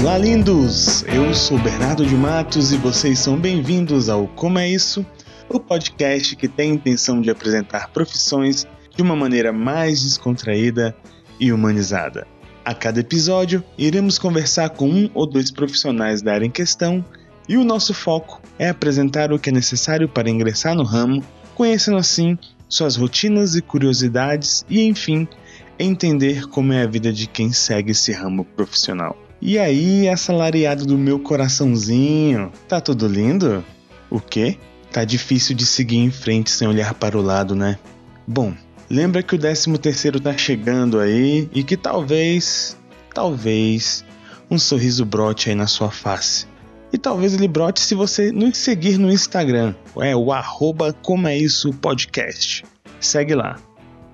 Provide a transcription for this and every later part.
Olá, lindos! Eu sou Bernardo de Matos e vocês são bem-vindos ao Como é Isso, o podcast que tem a intenção de apresentar profissões de uma maneira mais descontraída e humanizada. A cada episódio, iremos conversar com um ou dois profissionais da área em questão e o nosso foco é apresentar o que é necessário para ingressar no ramo, conhecendo assim suas rotinas e curiosidades e, enfim, entender como é a vida de quem segue esse ramo profissional. E aí, assalariado do meu coraçãozinho, tá tudo lindo? O quê? Tá difícil de seguir em frente sem olhar para o lado, né? Bom, lembra que o 13 terceiro tá chegando aí e que talvez, talvez, um sorriso brote aí na sua face. E talvez ele brote se você nos seguir no Instagram. É o arroba como é isso podcast. Segue lá.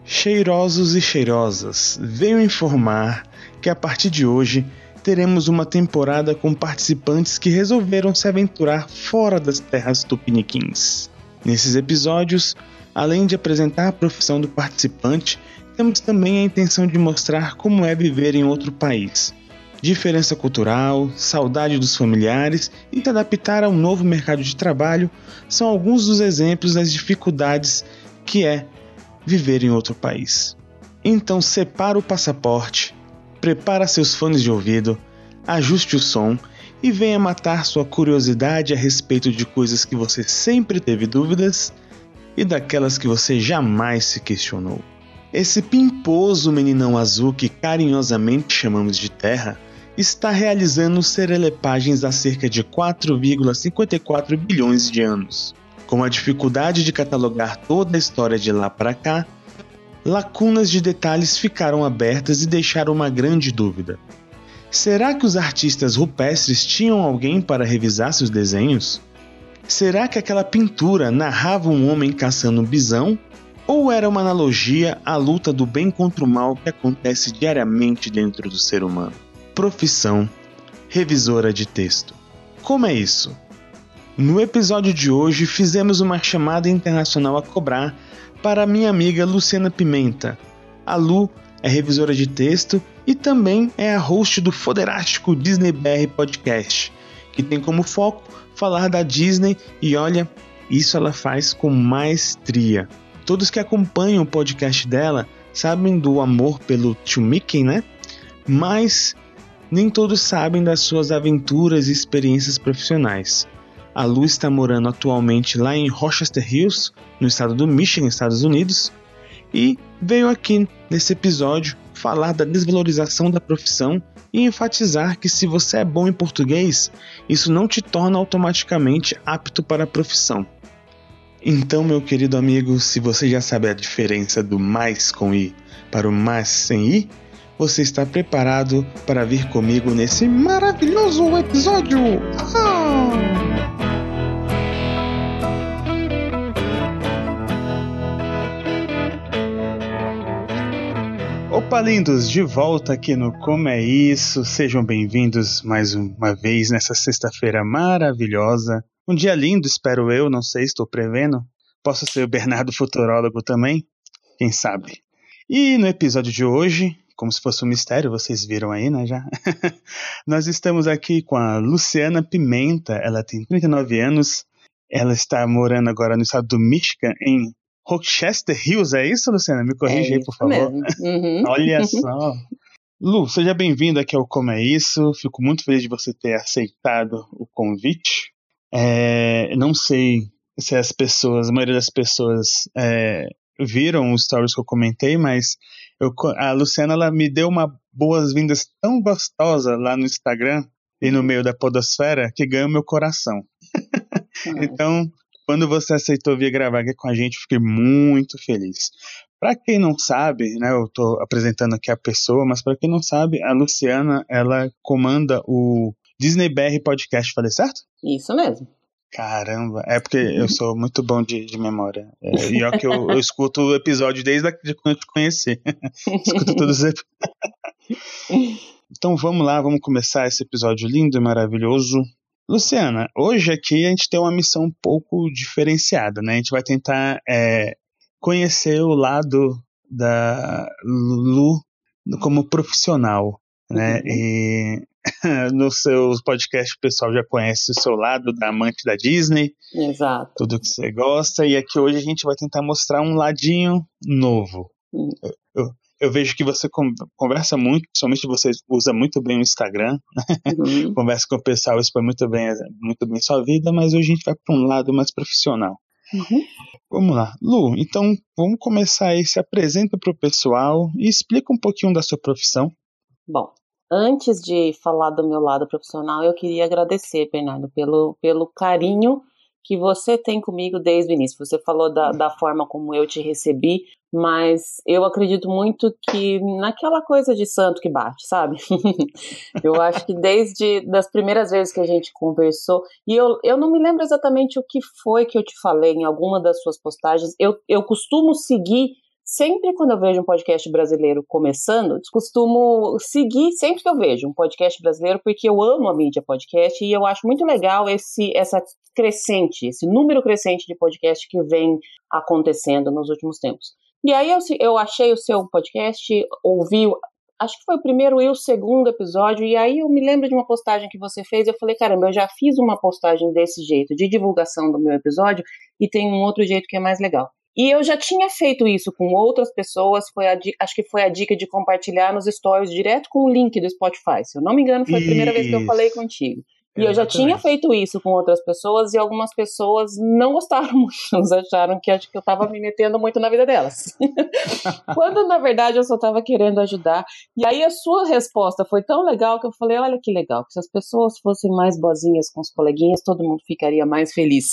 Cheirosos e cheirosas, venho informar que a partir de hoje teremos uma temporada com participantes que resolveram se aventurar fora das terras tupiniquins. Nesses episódios, além de apresentar a profissão do participante, temos também a intenção de mostrar como é viver em outro país. Diferença cultural, saudade dos familiares e se adaptar ao novo mercado de trabalho são alguns dos exemplos das dificuldades que é viver em outro país. Então separa o passaporte, prepara seus fones de ouvido, ajuste o som e venha matar sua curiosidade a respeito de coisas que você sempre teve dúvidas e daquelas que você jamais se questionou. Esse pimposo meninão azul que carinhosamente chamamos de Terra está realizando serelepagens há cerca de 4,54 bilhões de anos. Com a dificuldade de catalogar toda a história de lá para cá, lacunas de detalhes ficaram abertas e deixaram uma grande dúvida. Será que os artistas rupestres tinham alguém para revisar seus desenhos? Será que aquela pintura narrava um homem caçando um bisão? Ou era uma analogia à luta do bem contra o mal que acontece diariamente dentro do ser humano? Profissão: revisora de texto. Como é isso? No episódio de hoje, fizemos uma chamada internacional a cobrar para minha amiga Luciana Pimenta. A Lu é revisora de texto e também é a host do foderástico Disney BR Podcast, que tem como foco falar da Disney e olha, isso ela faz com maestria. Todos que acompanham o podcast dela sabem do amor pelo tio Mickey, né? Mas nem todos sabem das suas aventuras e experiências profissionais. A Lu está morando atualmente lá em Rochester Hills, no estado do Michigan, Estados Unidos, e veio aqui nesse episódio falar da desvalorização da profissão e enfatizar que se você é bom em português, isso não te torna automaticamente apto para a profissão. Então, meu querido amigo, se você já sabe a diferença do mais com i para o mais sem i, você está preparado para vir comigo nesse maravilhoso episódio? Ah! Opa, lindos, de volta aqui no Como é Isso. Sejam bem-vindos mais uma vez nessa sexta-feira maravilhosa. Um dia lindo, espero eu, não sei, estou prevendo. Posso ser o Bernardo Futurólogo também? Quem sabe? E no episódio de hoje, como se fosse um mistério, vocês viram aí, né, já? Nós estamos aqui com a Luciana Pimenta, ela tem 39 anos, ela está morando agora no estado do Michigan, em Rochester Hills, é isso, Luciana? Me corrija é aí, por favor. Uhum. Olha só. Lu, seja bem-vindo aqui ao Como é Isso. Fico muito feliz de você ter aceitado o convite. É, não sei se as pessoas, a maioria das pessoas é, viram os stories que eu comentei, mas eu, a Luciana ela me deu uma boas-vindas tão gostosa lá no Instagram e no meio da podosfera que ganhou meu coração. então, quando você aceitou vir gravar aqui com a gente, fiquei muito feliz. Para quem não sabe, né, eu estou apresentando aqui a pessoa, mas para quem não sabe, a Luciana, ela comanda o Disney BR Podcast, falei certo? Isso mesmo. Caramba, é porque eu sou muito bom de, de memória. É, e é que eu, eu, escuto o episódio desde de quando eu te conheci. escuto todos os episódios. Então vamos lá, vamos começar esse episódio lindo e maravilhoso. Luciana, hoje aqui a gente tem uma missão um pouco diferenciada, né? A gente vai tentar é, conhecer o lado da Lu como profissional, né? Uhum. E no seu podcast o pessoal já conhece o seu lado da amante da Disney. Exato. Tudo que você gosta. E aqui hoje a gente vai tentar mostrar um ladinho novo. Hum. Eu, eu, vejo que você conversa muito, principalmente você usa muito bem o Instagram. Uhum. conversa com o pessoal, expõe muito bem, muito bem sua vida, mas hoje a gente vai para um lado mais profissional. Uhum. Vamos lá. Lu, então vamos começar aí. Se apresenta para o pessoal e explica um pouquinho da sua profissão. Bom, antes de falar do meu lado profissional, eu queria agradecer, Bernardo, pelo, pelo carinho que você tem comigo desde o início. Você falou da, da forma como eu te recebi, mas eu acredito muito que naquela coisa de santo que bate, sabe? eu acho que desde das primeiras vezes que a gente conversou, e eu, eu não me lembro exatamente o que foi que eu te falei em alguma das suas postagens, eu, eu costumo seguir sempre quando eu vejo um podcast brasileiro começando, costumo seguir sempre que eu vejo um podcast brasileiro, porque eu amo a mídia podcast e eu acho muito legal esse essa crescente, esse número crescente de podcast que vem acontecendo nos últimos tempos. E aí eu, eu achei o seu podcast, ouvi, acho que foi o primeiro e o segundo episódio, e aí eu me lembro de uma postagem que você fez, eu falei, caramba, eu já fiz uma postagem desse jeito, de divulgação do meu episódio, e tem um outro jeito que é mais legal. E eu já tinha feito isso com outras pessoas, foi a, acho que foi a dica de compartilhar nos stories direto com o link do Spotify. Se eu não me engano, foi a primeira isso. vez que eu falei contigo. E eu já tinha feito isso com outras pessoas e algumas pessoas não gostaram muito, elas acharam que acho que eu estava me metendo muito na vida delas. Quando na verdade eu só estava querendo ajudar. E aí a sua resposta foi tão legal que eu falei: olha que legal, que se as pessoas fossem mais boazinhas com os coleguinhas, todo mundo ficaria mais feliz.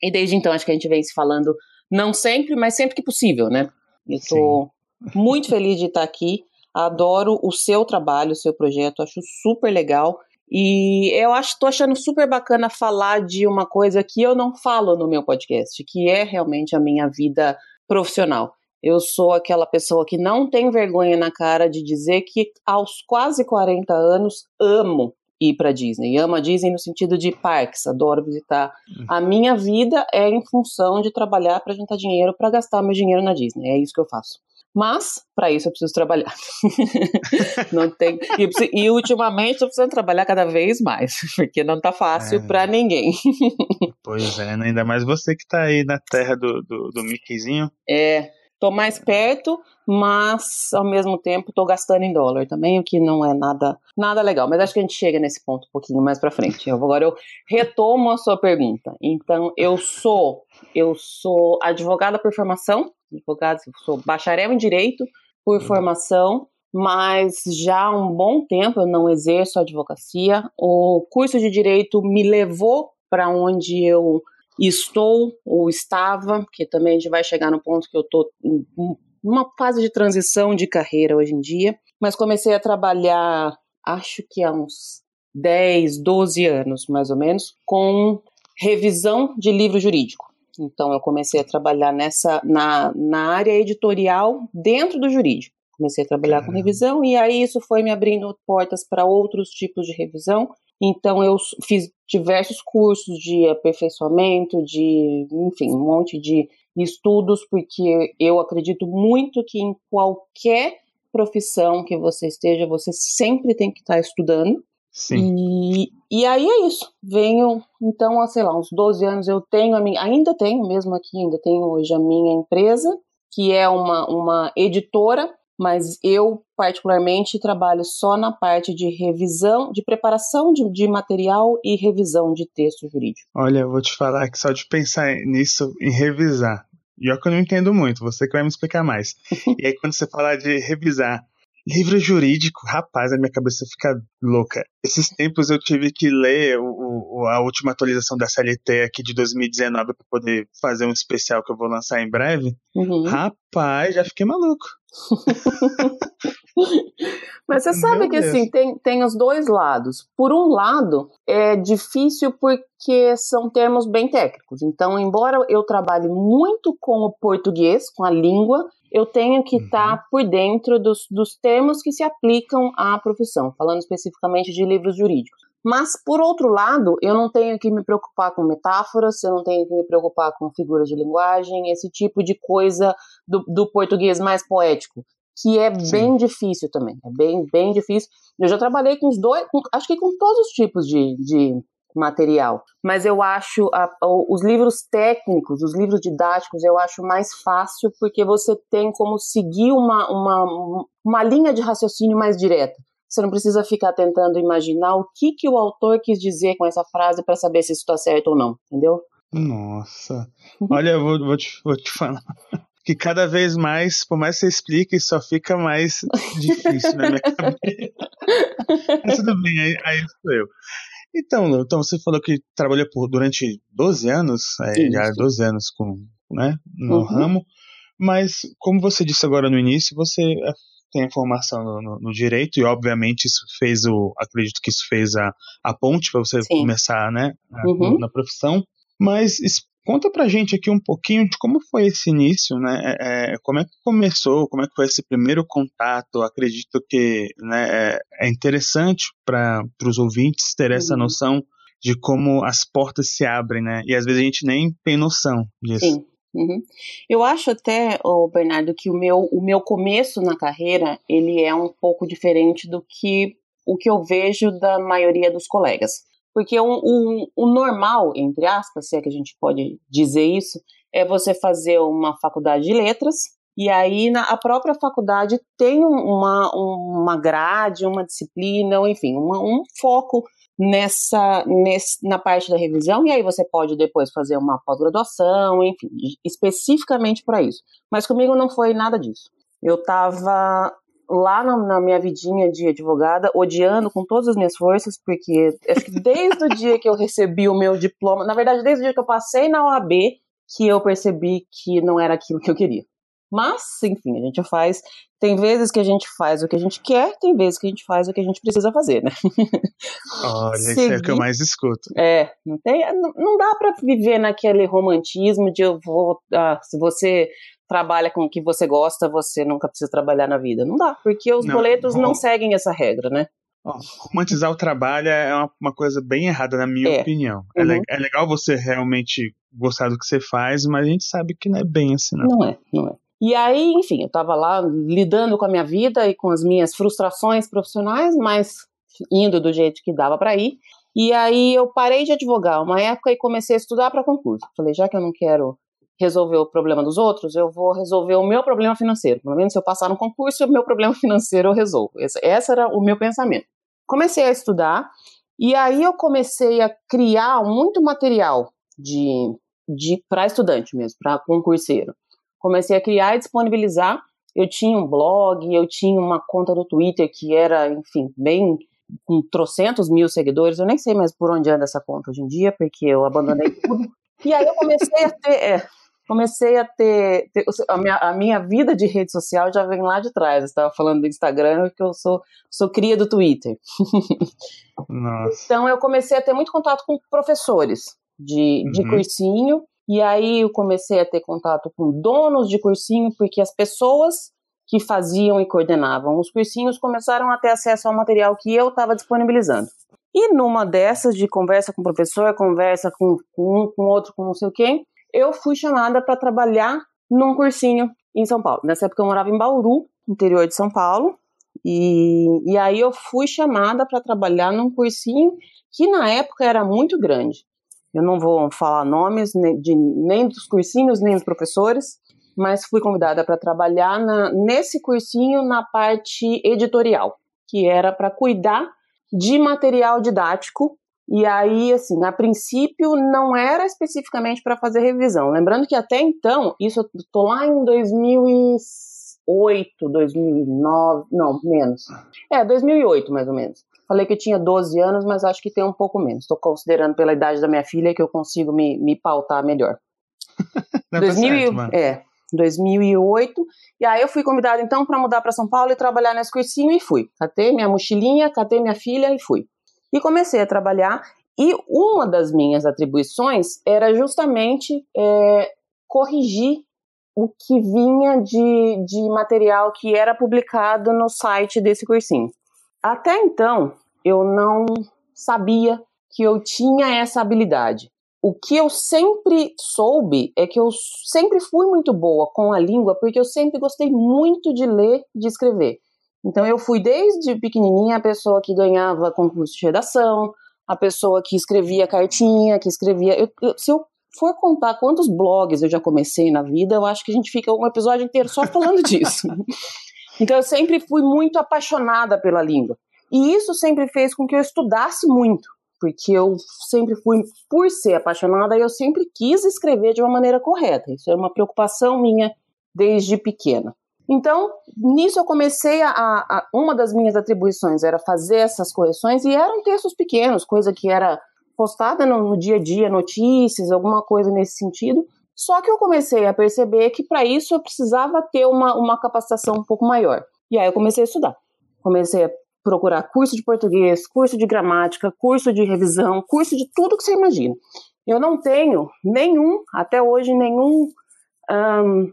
E desde então acho que a gente vem se falando não sempre, mas sempre que possível, né? Eu Sim. muito feliz de estar aqui. Adoro o seu trabalho, o seu projeto, acho super legal. E eu acho, tô achando super bacana falar de uma coisa que eu não falo no meu podcast, que é realmente a minha vida profissional. Eu sou aquela pessoa que não tem vergonha na cara de dizer que aos quase 40 anos amo ir para Disney. Amo a Disney no sentido de parques, adoro visitar. Uhum. A minha vida é em função de trabalhar para juntar dinheiro para gastar meu dinheiro na Disney. É isso que eu faço. Mas, para isso, eu preciso trabalhar. não tem, e, e, ultimamente eu preciso trabalhar cada vez mais, porque não tá fácil é. para ninguém. pois é, né? ainda mais você que tá aí na terra do, do, do Mickeyzinho. É, tô mais perto, mas ao mesmo tempo tô gastando em dólar também, o que não é nada nada legal. Mas acho que a gente chega nesse ponto um pouquinho mais para frente. Eu, agora eu retomo a sua pergunta. Então, eu sou eu sou advogada por formação, advogada, sou bacharel em direito por formação, mas já há um bom tempo eu não exerço advocacia. O curso de direito me levou para onde eu estou ou estava, que também a gente vai chegar no ponto que eu estou numa fase de transição de carreira hoje em dia, mas comecei a trabalhar, acho que há uns 10, 12 anos mais ou menos, com revisão de livro jurídico. Então eu comecei a trabalhar nessa na, na área editorial dentro do jurídico. Comecei a trabalhar com revisão e aí isso foi me abrindo portas para outros tipos de revisão então eu fiz diversos cursos de aperfeiçoamento, de, enfim, um monte de estudos, porque eu acredito muito que em qualquer profissão que você esteja, você sempre tem que estar estudando. Sim. E, e aí é isso. Venho, então, há, sei lá, uns 12 anos eu tenho a minha, ainda tenho mesmo aqui, ainda tenho hoje a minha empresa, que é uma, uma editora mas eu particularmente trabalho só na parte de revisão, de preparação de, de, material e revisão de texto jurídico. Olha, eu vou te falar que só de pensar nisso, em revisar, e é que eu não entendo muito, você que vai me explicar mais. e aí quando você falar de revisar livro jurídico, rapaz, a minha cabeça fica louca. Esses tempos eu tive que ler o, o, a última atualização da CLT aqui de 2019 para poder fazer um especial que eu vou lançar em breve. Uhum. Rapaz, já fiquei maluco. Mas você sabe Meu que assim, Deus. assim, tem, tem os dois lados. Por um lado, é difícil porque são termos bem técnicos. Então, embora eu trabalhe muito com o português, com a língua, eu tenho que estar uhum. tá por dentro dos, dos termos que se aplicam à profissão, falando especificamente de livros jurídicos. Mas, por outro lado, eu não tenho que me preocupar com metáforas, eu não tenho que me preocupar com figuras de linguagem, esse tipo de coisa do, do português mais poético. que é Sim. bem difícil também. É bem, bem difícil. Eu já trabalhei com os dois, com, acho que com todos os tipos de, de material. Mas eu acho a, os livros técnicos, os livros didáticos, eu acho mais fácil porque você tem como seguir uma, uma, uma linha de raciocínio mais direta. Você não precisa ficar tentando imaginar o que, que o autor quis dizer com essa frase para saber se isso está certo ou não, entendeu? Nossa. Olha, eu vou, vou, te, vou te falar que cada vez mais, por mais que você explique, só fica mais difícil na minha cabeça. Mas tudo bem, aí, aí sou eu. Então, então, você falou que trabalhou por, durante 12 anos, é, já 12 anos com, né, no uhum. ramo, mas como você disse agora no início, você é, tem a formação no, no, no, direito e obviamente isso fez o, acredito que isso fez a, a ponte para você Sim. começar, né, uhum. na profissão. Mas Conta pra gente aqui um pouquinho de como foi esse início, né? É, é como é que começou, como é que foi esse primeiro contato? Acredito que né, é, é interessante para os ouvintes ter essa uhum. noção de como as portas se abrem, né? E às vezes a gente nem tem noção disso. Sim. Uhum. Eu acho até, oh, Bernardo, que o meu, o meu começo na carreira ele é um pouco diferente do que o que eu vejo da maioria dos colegas. Porque o, o, o normal, entre aspas, se é que a gente pode dizer isso, é você fazer uma faculdade de letras, e aí na, a própria faculdade tem uma, uma grade, uma disciplina, enfim, uma, um foco nessa, nessa na parte da revisão, e aí você pode depois fazer uma pós-graduação, enfim, especificamente para isso. Mas comigo não foi nada disso. Eu estava lá na, na, minha vidinha de advogada, odiando com todas as minhas forças, porque acho que desde o dia que eu recebi o meu diploma, na verdade, desde o dia que eu passei na OAB, que eu percebi que não era aquilo que eu queria. Mas, enfim, a gente faz. Tem vezes que a gente faz o que a gente quer, tem vezes que a gente faz o que a gente precisa fazer, né? Olha, Seguir, isso é o que eu mais escuto. É, não, tem, não, não dá para viver naquele romantismo de eu vou. Ah, se você trabalha com o que você gosta, você nunca precisa trabalhar na vida. Não dá, porque os não, boletos não seguem essa regra, né? romantizar o trabalho é uma, uma, coisa bem errada, na minha é. opinião. É uhum. É, é, legal você realmente gostar do que você faz, mas a gente sabe que não é bem assim, não. Não é, não é. E aí, enfim, eu tava lá lidando com a minha vida e com as minhas frustrações profissionais, mas indo do jeito que dava para ir. E aí eu parei de advogar uma época e comecei a estudar para concurso. Falei, já que eu não quero resolver o problema dos outros, eu vou resolver o meu problema financeiro. Pelo menos se eu passar no concurso, o meu problema financeiro eu resolvo. Esse, esse era o meu pensamento. Comecei a estudar e aí eu comecei a criar muito material de, de para estudante mesmo, para concurseiro. Comecei a criar e disponibilizar. Eu tinha um blog, eu tinha uma conta no Twitter que era, enfim, bem com trocentos mil seguidores. Eu nem sei mais por onde anda essa conta hoje em dia, porque eu abandonei tudo. E aí eu comecei a ter. É, comecei a ter, ter a, minha, a, minha, vida de rede social já vem lá de trás. Eu estava falando do Instagram, que eu sou, sou cria do Twitter. Nossa. então eu comecei a ter muito contato com professores de, de uhum. cursinho, e aí eu comecei a ter contato com donos de cursinho, porque as pessoas que faziam e coordenavam os cursinhos começaram a ter acesso ao material que eu estava disponibilizando. E numa dessas de conversa com o professor, conversa com, com um, com outro, com não sei o quê, eu fui chamada para trabalhar num cursinho em São Paulo. Nessa época eu morava em Bauru, interior de São Paulo, e, e aí eu fui chamada para trabalhar num cursinho que na época era muito grande. Eu não vou falar nomes de, nem dos cursinhos, nem dos professores, mas fui convidada para trabalhar na, nesse cursinho na parte editorial, que era para cuidar de material didático e aí, assim, a princípio não era especificamente para fazer revisão. Lembrando que até então, isso eu tô lá em 2008, 2009, não, menos. É, 2008 mais ou menos. Falei que tinha 12 anos, mas acho que tem um pouco menos. Estou considerando pela idade da minha filha que eu consigo me, me pautar melhor. 2000, certo, é, 2008. E aí eu fui convidada então para mudar para São Paulo e trabalhar nesse cursinho e fui. Catei minha mochilinha, catei minha filha e fui e comecei a trabalhar. E uma das minhas atribuições era justamente é, corrigir o que vinha de, de material que era publicado no site desse cursinho. Até então, eu não sabia que eu tinha essa habilidade. o que eu sempre soube é que eu sempre fui muito boa com a língua, porque eu sempre gostei muito de ler e de escrever. Então eu fui desde pequenininha a pessoa que ganhava concurso de redação, a pessoa que escrevia cartinha, que escrevia. Eu, eu, se eu for contar quantos blogs eu já comecei na vida, eu acho que a gente fica um episódio inteiro só falando disso. Então eu sempre fui muito apaixonada pela língua. E isso sempre fez com que eu estudasse muito, porque eu sempre fui, por ser apaixonada, eu sempre quis escrever de uma maneira correta. Isso é uma preocupação minha desde pequena. Então, nisso eu comecei a, a, Uma das minhas atribuições era fazer essas correções, e eram textos pequenos, coisa que era postada no, no dia a dia, notícias, alguma coisa nesse sentido. Só que eu comecei a perceber que para isso eu precisava ter uma, uma capacitação um pouco maior. E aí eu comecei a estudar. Comecei a procurar curso de português, curso de gramática, curso de revisão, curso de tudo que você imagina. Eu não tenho nenhum, até hoje, nenhum um,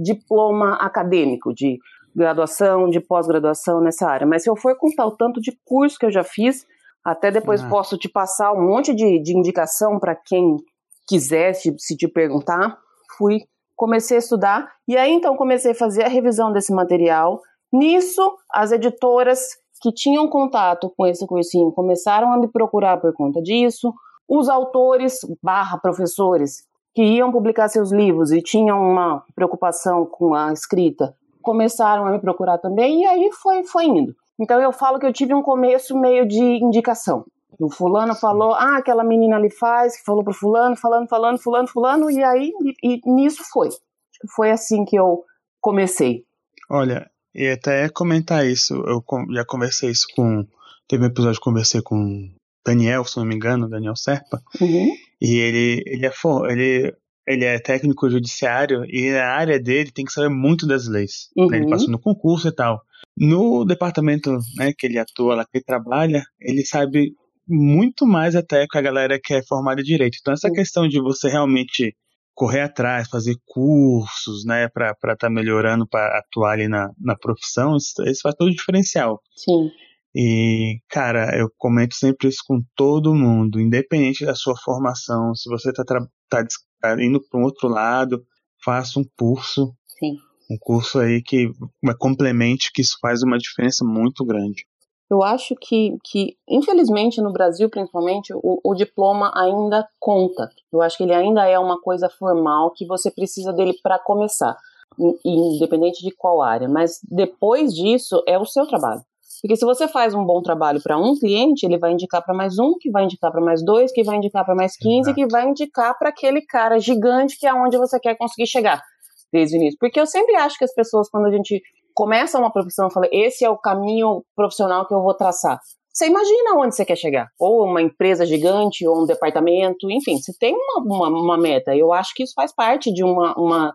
diploma acadêmico de graduação, de pós-graduação nessa área. Mas se eu for contar o tanto de curso que eu já fiz, até depois ah. posso te passar um monte de, de indicação para quem quisesse se te perguntar, fui, comecei a estudar e aí então comecei a fazer a revisão desse material. Nisso, as editoras que tinham contato com esse cursinho começaram a me procurar por conta disso. Os autores barra professores que iam publicar seus livros e tinham uma preocupação com a escrita começaram a me procurar também e aí foi, foi indo. Então eu falo que eu tive um começo meio de indicação. O fulano falou, ah, aquela menina ali faz, que falou pro fulano, falando, falando, fulano, fulano, e aí e, e nisso foi. Foi assim que eu comecei. Olha, e até comentar isso, eu já conversei isso com. Teve um episódio que conversei com Daniel, se não me engano, Daniel Serpa, uhum. E ele, ele, é, ele, ele é técnico judiciário e a área dele tem que saber muito das leis. Uhum. Né? Ele uhum. passou no concurso e tal. No departamento né, que ele atua, lá que ele trabalha, ele sabe muito mais até com a galera que é formada em direito. Então, essa questão de você realmente correr atrás, fazer cursos, né, para estar tá melhorando, para atuar ali na, na profissão, isso, isso faz todo o diferencial. Sim. E, cara, eu comento sempre isso com todo mundo, independente da sua formação, se você está tá, tá indo para um outro lado, faça um curso. Sim. Um curso aí que complemente, que isso faz uma diferença muito grande. Eu acho que, que infelizmente, no Brasil, principalmente, o, o, diploma ainda conta. Eu acho que ele ainda é uma coisa formal que você precisa dele para começar, independente de qual área. Mas depois disso, é o seu trabalho. Porque se você faz um bom trabalho para um cliente, ele vai indicar para mais um, que vai indicar para mais dois, que vai indicar para mais 15, Exato. que vai indicar para aquele cara gigante que é onde você quer conseguir chegar desde o início. Porque eu sempre acho que as pessoas, quando a gente começa uma profissão fala, esse é o caminho profissional que eu vou traçar. Você imagina onde você quer chegar. Ou uma empresa gigante, ou um departamento, enfim, você tem uma, uma, uma meta. Eu acho que isso faz parte de uma, uma,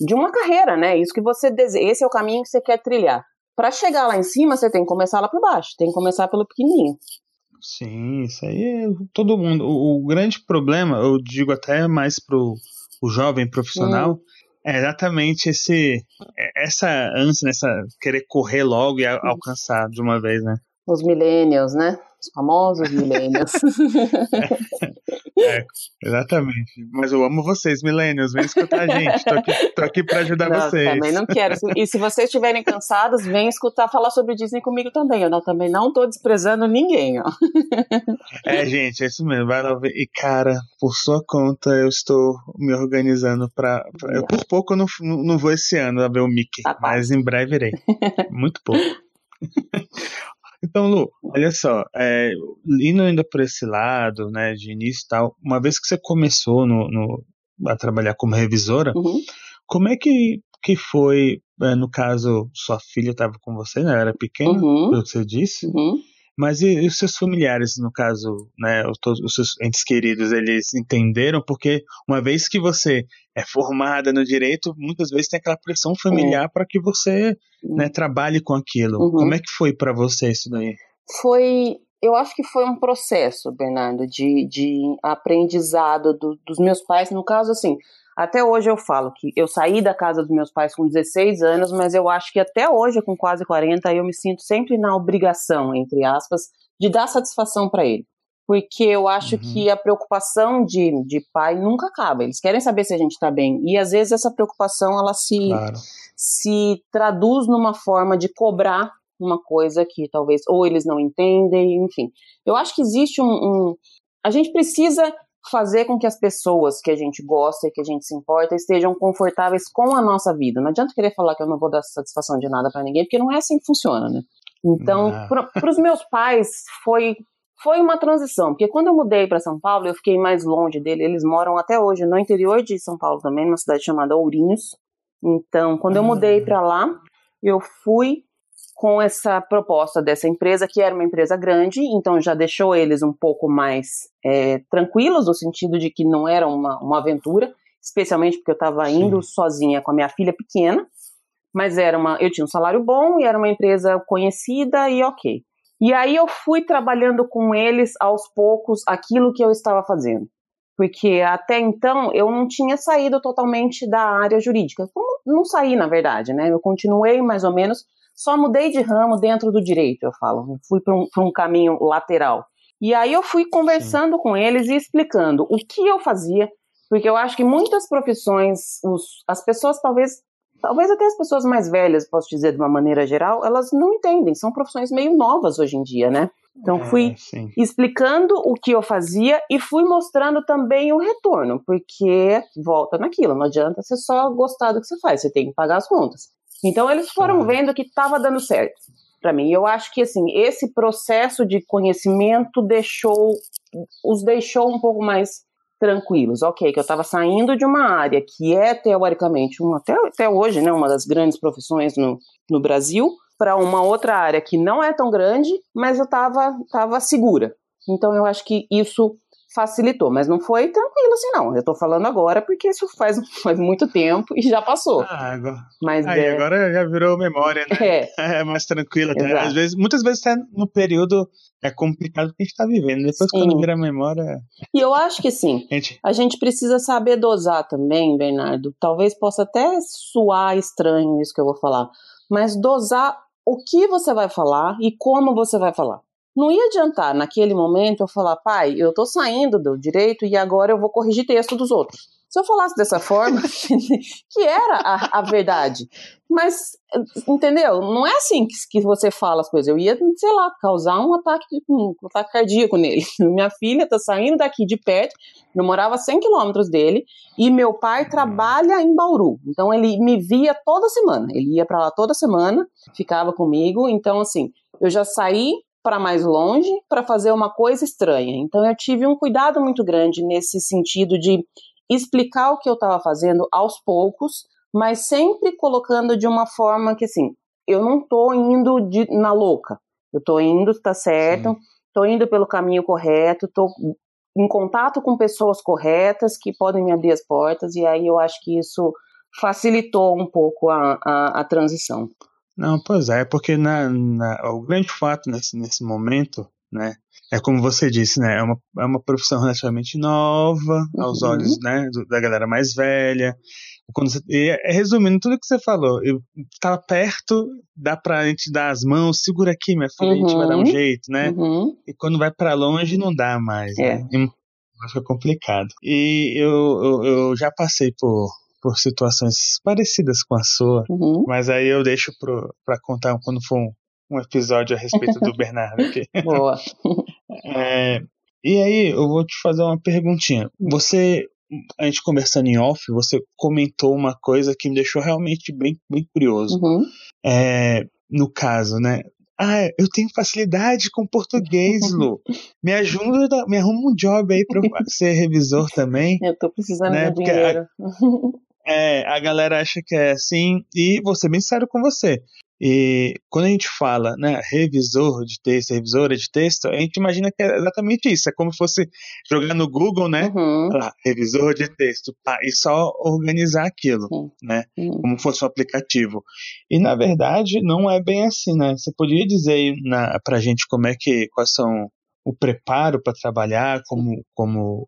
de uma carreira, né? Isso que você deseja, esse é o caminho que você quer trilhar. Para chegar lá em cima, você tem que começar lá por baixo, tem que começar pelo pequenininho. Sim, isso aí é todo mundo. O, o grande problema, eu digo até mais pro o jovem profissional, hum. É exatamente esse, é, essa ânsia, essa querer correr logo e a, alcançar de uma vez, né? Os millennials, né? Os famosos millennials. é, exatamente. Mas eu amo vocês, millennials. Vem escutar a gente. Tô aqui, tô aqui pra ajudar não, vocês. Também não quero. E se vocês estiverem cansados, vem escutar falar sobre Disney comigo também. Eu não, também não tô desprezando ninguém, ó. É, gente, é isso mesmo. Vai lá ver. E, cara, por sua conta, eu estou me organizando pra. pra eu, por pouco, eu não, não vou esse ano a ver o Mickey. Tá mas em breve irei. Muito pouco. Então, Lu, olha só, é, indo ainda por esse lado, né, de início e tal, uma vez que você começou no, no a trabalhar como revisora, uhum. como é que, que foi, é, no caso, sua filha estava com você, né, era pequena, uhum. pelo que você disse, uhum. Mas e, e, os seus familiares, no caso, né, os, os, seus entes queridos, eles entenderam? Porque uma vez que você é formada no direito, muitas vezes tem aquela pressão familiar para que você né, trabalhe com aquilo. Uhum. Como é que foi para você isso daí? Foi, eu acho que foi um processo, Bernardo, de, de aprendizado do, dos meus pais. No caso, assim, até hoje eu falo que eu saí da casa dos meus pais com 16 anos, mas eu acho que até hoje, com quase 40, eu me sinto sempre na obrigação, entre aspas, de dar satisfação para ele. porque eu acho uhum. que a preocupação de, de pai nunca acaba. Eles querem saber se a gente está bem. E às vezes essa preocupação ela se, claro. se traduz numa forma de cobrar uma coisa que talvez ou eles não entendem, enfim. Eu acho que existe um, um a gente precisa fazer com que as pessoas que a gente gosta e que a gente se importa estejam confortáveis com a nossa vida. Não adianta querer falar que eu não vou dar satisfação de nada para ninguém, porque não é assim que funciona, né? Então, para os meus pais foi foi uma transição, porque quando eu mudei para São Paulo, eu fiquei mais longe dele. Eles moram até hoje no interior de São Paulo também, numa cidade chamada Ourinhos. Então, quando eu mudei para lá, eu fui com essa proposta dessa empresa, que era uma empresa grande, então já deixou eles um pouco mais é, tranquilos, no sentido de que não era uma, uma aventura, especialmente porque eu estava indo sozinha com a minha filha pequena, mas era uma, eu tinha um salário bom e era uma empresa conhecida e ok. E aí eu fui trabalhando com eles aos poucos aquilo que eu estava fazendo. Porque até então eu não tinha saído totalmente da área jurídica. Não saí, na verdade, né? Eu continuei mais ou menos, só mudei de ramo dentro do direito, eu falo. Fui para um, um, caminho lateral. E aí eu fui conversando Sim. com eles e explicando o que eu fazia, porque eu acho que muitas profissões, os, as pessoas talvez talvez até as pessoas mais velhas, posso dizer de uma maneira geral, elas não entendem, são profissões meio novas hoje em dia, né? Então é, fui explicando o que eu fazia e fui mostrando também o retorno, porque volta naquilo, não adianta você só gostar do que você faz, você tem que pagar as contas. Então eles foram vendo que estava dando certo para mim. Eu acho que assim esse processo de conhecimento deixou os deixou um pouco mais tranquilos. Ok, que eu estava saindo de uma área que é teoricamente, uma, até, até hoje, né, uma das grandes profissões no, no Brasil, para uma outra área que não é tão grande, mas eu estava tava segura. Então eu acho que isso facilitou, mas não foi tranquilo assim não. Eu tô falando agora porque isso faz, faz muito tempo e já passou. Ah, agora, mas aí, é... agora já virou memória, né? É, é mais tranquilo. Até. Às vezes, muitas vezes tá no período é complicado que a gente tá vivendo. Depois sim. quando vira memória. E eu acho que sim. Gente... A gente precisa saber dosar também, Bernardo. Talvez possa até soar estranho isso que eu vou falar, mas dosar o que você vai falar e como você vai falar. Não ia adiantar naquele momento eu falar, pai, eu tô saindo do direito e agora eu vou corrigir texto dos outros. Se eu falasse dessa forma, que era a, a, verdade. Mas, entendeu? Não é assim que, que, você fala as coisas. Eu ia, sei lá, causar um ataque, um ataque cardíaco nele. Minha filha tá saindo daqui de perto, eu morava a 100 quilômetros dele, e meu pai trabalha em Bauru. Então, ele me via toda semana. Ele ia para lá toda semana, ficava comigo. Então, assim, eu já saí para mais longe para fazer uma coisa estranha. Então eu tive um cuidado muito grande nesse sentido de explicar o que eu estava fazendo aos poucos, mas sempre colocando de uma forma que assim, eu não estou indo de, na louca. Eu estou indo, está certo, estou indo pelo caminho correto, estou em contato com pessoas corretas que podem me abrir as portas, e aí eu acho que isso facilitou um pouco a, a, a transição. Não, pois é, porque na, na, o grande fato nesse, nesse momento, né, é como você disse, né, é uma, é uma profissão relativamente nova aos uhum. olhos, né, do, da galera mais velha. Quando você, e, é, resumindo tudo que você falou, eu tava perto, dá pra gente dar as mãos, segura aqui, minha filha, uhum. a gente vai dar um uhum. jeito, né? Uhum. E quando vai para longe não dá mais, é. né? E, fica complicado. E eu, eu, eu já passei por por situações parecidas com a sua, uhum. mas aí eu deixo para contar quando for um, um, episódio a respeito do Bernardo aqui. Boa. é, e aí eu vou te fazer uma perguntinha. Você, a gente conversando em off, você comentou uma coisa que me deixou realmente bem, bem curioso. Uhum. É, no caso, né? Ah, eu tenho facilidade com português, Lu. Me ajuda, me arruma um job aí pra eu ser revisor também. Eu tô precisando né? de Porque dinheiro. A, é, a galera acha que é assim, e vou ser bem sério com você. E quando a gente fala, né, revisor de texto, revisora de texto, a gente imagina que é exatamente isso. É como se fosse jogar no Google, né? Uhum. Lá, revisor de texto, pá, e só organizar aquilo, uhum. né? Como fosse um aplicativo. E na verdade não é bem assim, né? Você poderia dizer aí na, pra gente como é que, quais são o preparo para trabalhar como, como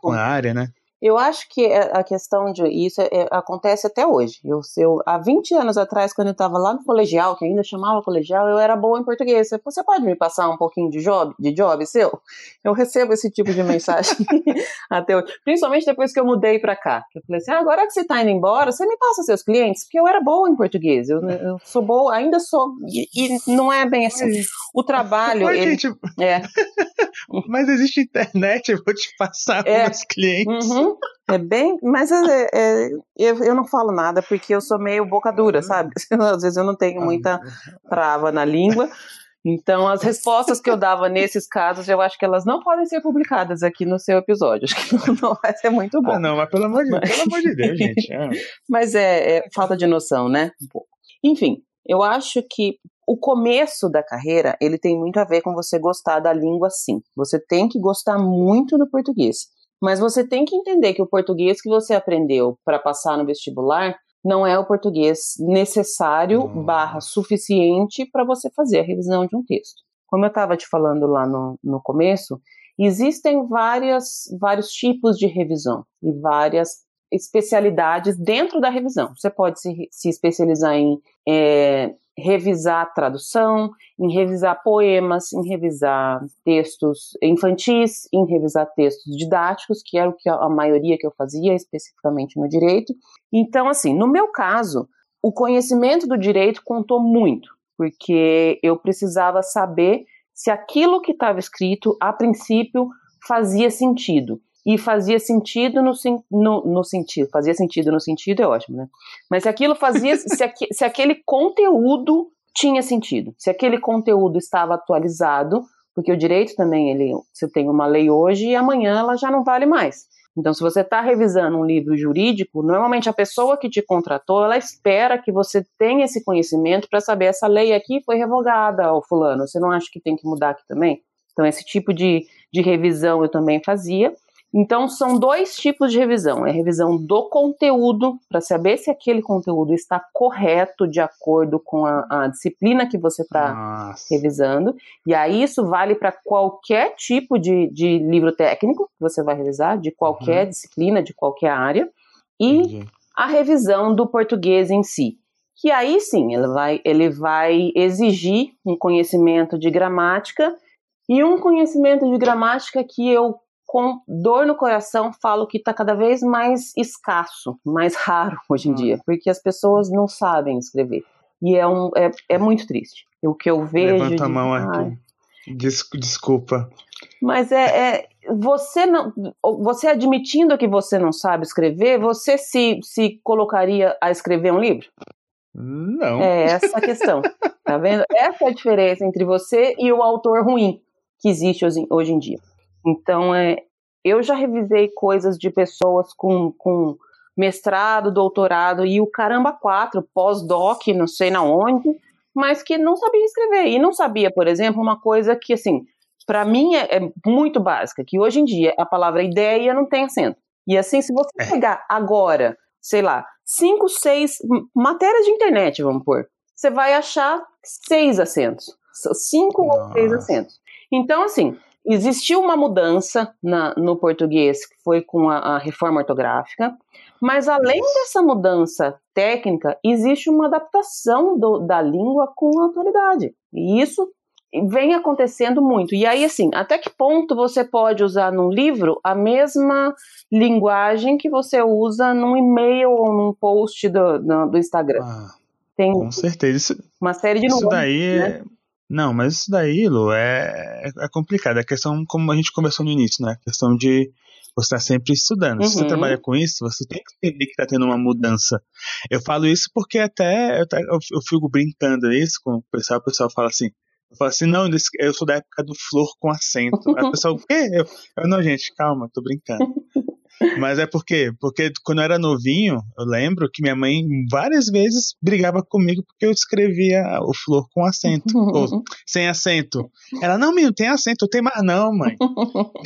com a área, né? Eu acho que é, a questão de isso é, é, acontece até hoje. Eu, eu, há 20 anos atrás, quando eu estava lá no colegial, que ainda chamava colegial, eu era boa em português. Você pode me passar um pouquinho de job, de job seu? Eu recebo esse tipo de mensagem até hoje. Principalmente depois que eu mudei para cá. Eu falei assim: ah, agora que você está indo embora, você me passa seus clientes, porque eu era boa em português. Eu, eu sou boa, ainda sou. E, e, não é bem assim. O trabalho. Ele, é. Mas existe internet, eu vou te passar é. meus clientes. Uhum. É bem, mas é, é, eu, eu não falo nada porque eu sou meio boca dura, sabe? Às vezes eu não tenho muita trava na língua. Então, as respostas que eu dava nesses casos, eu acho que elas não podem ser publicadas aqui no seu episódio. Acho que não, não vai ser muito bom. Ah, não, mas pelo amor de, mas... pelo amor de Deus, gente. É. mas é, é, falta de noção, né? Um pouco. Enfim, eu acho que o começo da carreira, ele tem muito a ver com você gostar da língua, sim. Você tem que gostar muito do português. Mas você tem que entender que o português que você aprendeu para passar no vestibular não é o português necessário barra suficiente para você fazer a revisão de um texto. Como eu estava te falando lá no, no começo, existem várias, vários tipos de revisão e várias especialidades dentro da revisão. Você pode se, se especializar em é, revisar tradução, em revisar poemas, em revisar textos infantis, em revisar textos didáticos, que era o que a maioria que eu fazia, especificamente no direito. Então, assim, no meu caso, o conhecimento do direito contou muito, porque eu precisava saber se aquilo que estava escrito, a princípio, fazia sentido e fazia sentido no, no, no, sentido, fazia sentido no sentido é ótimo, né? Mas se aquilo fazia, se, aqu, se aquele conteúdo tinha sentido, se aquele conteúdo estava atualizado, porque o direito também, ele, você tem uma lei hoje e amanhã ela já não vale mais. Então, se você está revisando um livro jurídico, normalmente a pessoa que te contratou, ela espera que você tenha esse conhecimento para saber essa lei aqui foi revogada, ó, fulano, você não acha que tem que mudar aqui também? Então, esse tipo de, de revisão eu também fazia. Então, são dois tipos de revisão: é a revisão do conteúdo, para saber se aquele conteúdo está correto de acordo com a, a disciplina que você está revisando. E aí, isso vale para qualquer tipo de, de, livro técnico que você vai revisar, de qualquer uhum. disciplina, de qualquer área. E Entendi. a revisão do português em si. Que aí sim, ele vai, ele vai exigir um conhecimento de gramática e um conhecimento de gramática que eu com dor no coração, falo que está cada vez mais escasso, mais raro hoje em ah. dia, porque as pessoas não sabem escrever. E é, um, é, é muito triste. O que eu vejo. Levanta de... a mão aqui. Des, desculpa. Mas é, é, você não, você admitindo que você não sabe escrever, você se, se colocaria a escrever um livro? Não. É essa a questão. tá vendo? Essa é a diferença entre você e o autor ruim que existe hoje, hoje em dia. Então, é, eu já revisei coisas de pessoas com, com mestrado, doutorado e o caramba quatro, pós-doc, não sei na onde, mas que não sabia escrever. E não sabia, por exemplo, uma coisa que, assim, para mim é, é, muito básica, que hoje em dia a palavra ideia não tem acento. E assim, se você é. pegar agora, sei lá, cinco, seis matérias de internet, vamos pôr, você vai achar seis acentos. Cinco Nossa. ou seis acentos. Então, assim, existiu uma mudança na, no português, que foi com a, a, reforma ortográfica, mas além dessa mudança técnica, existe uma adaptação do, da língua com a atualidade. E isso vem acontecendo muito. E aí, assim, até que ponto você pode usar num livro a mesma linguagem que você usa num e-mail ou num post do, do, do Instagram? Ah, Tem com certeza. Uma série de Isso daí né? É não, mas isso daí, Lu, é, é complicado. É a questão, como a gente conversou no início, né? A questão de você estar tá sempre estudando. Uhum. Se você uhum. trabalha com isso, você tem que entender que está tendo uma mudança. Eu falo isso porque até eu, eu, fico brincando isso com o pessoal, o pessoal fala assim, eu falo assim, não, eu sou da época do flor com acento. Aí o pessoal, o quê? Eu, eu, não, gente, calma, tô brincando. Mas é porque, porque quando eu era novinho, eu lembro que minha mãe várias vezes brigava comigo porque eu escrevia o flor com acento, ou sem acento. Ela, não, menino, tem acento, tem mais não, mãe.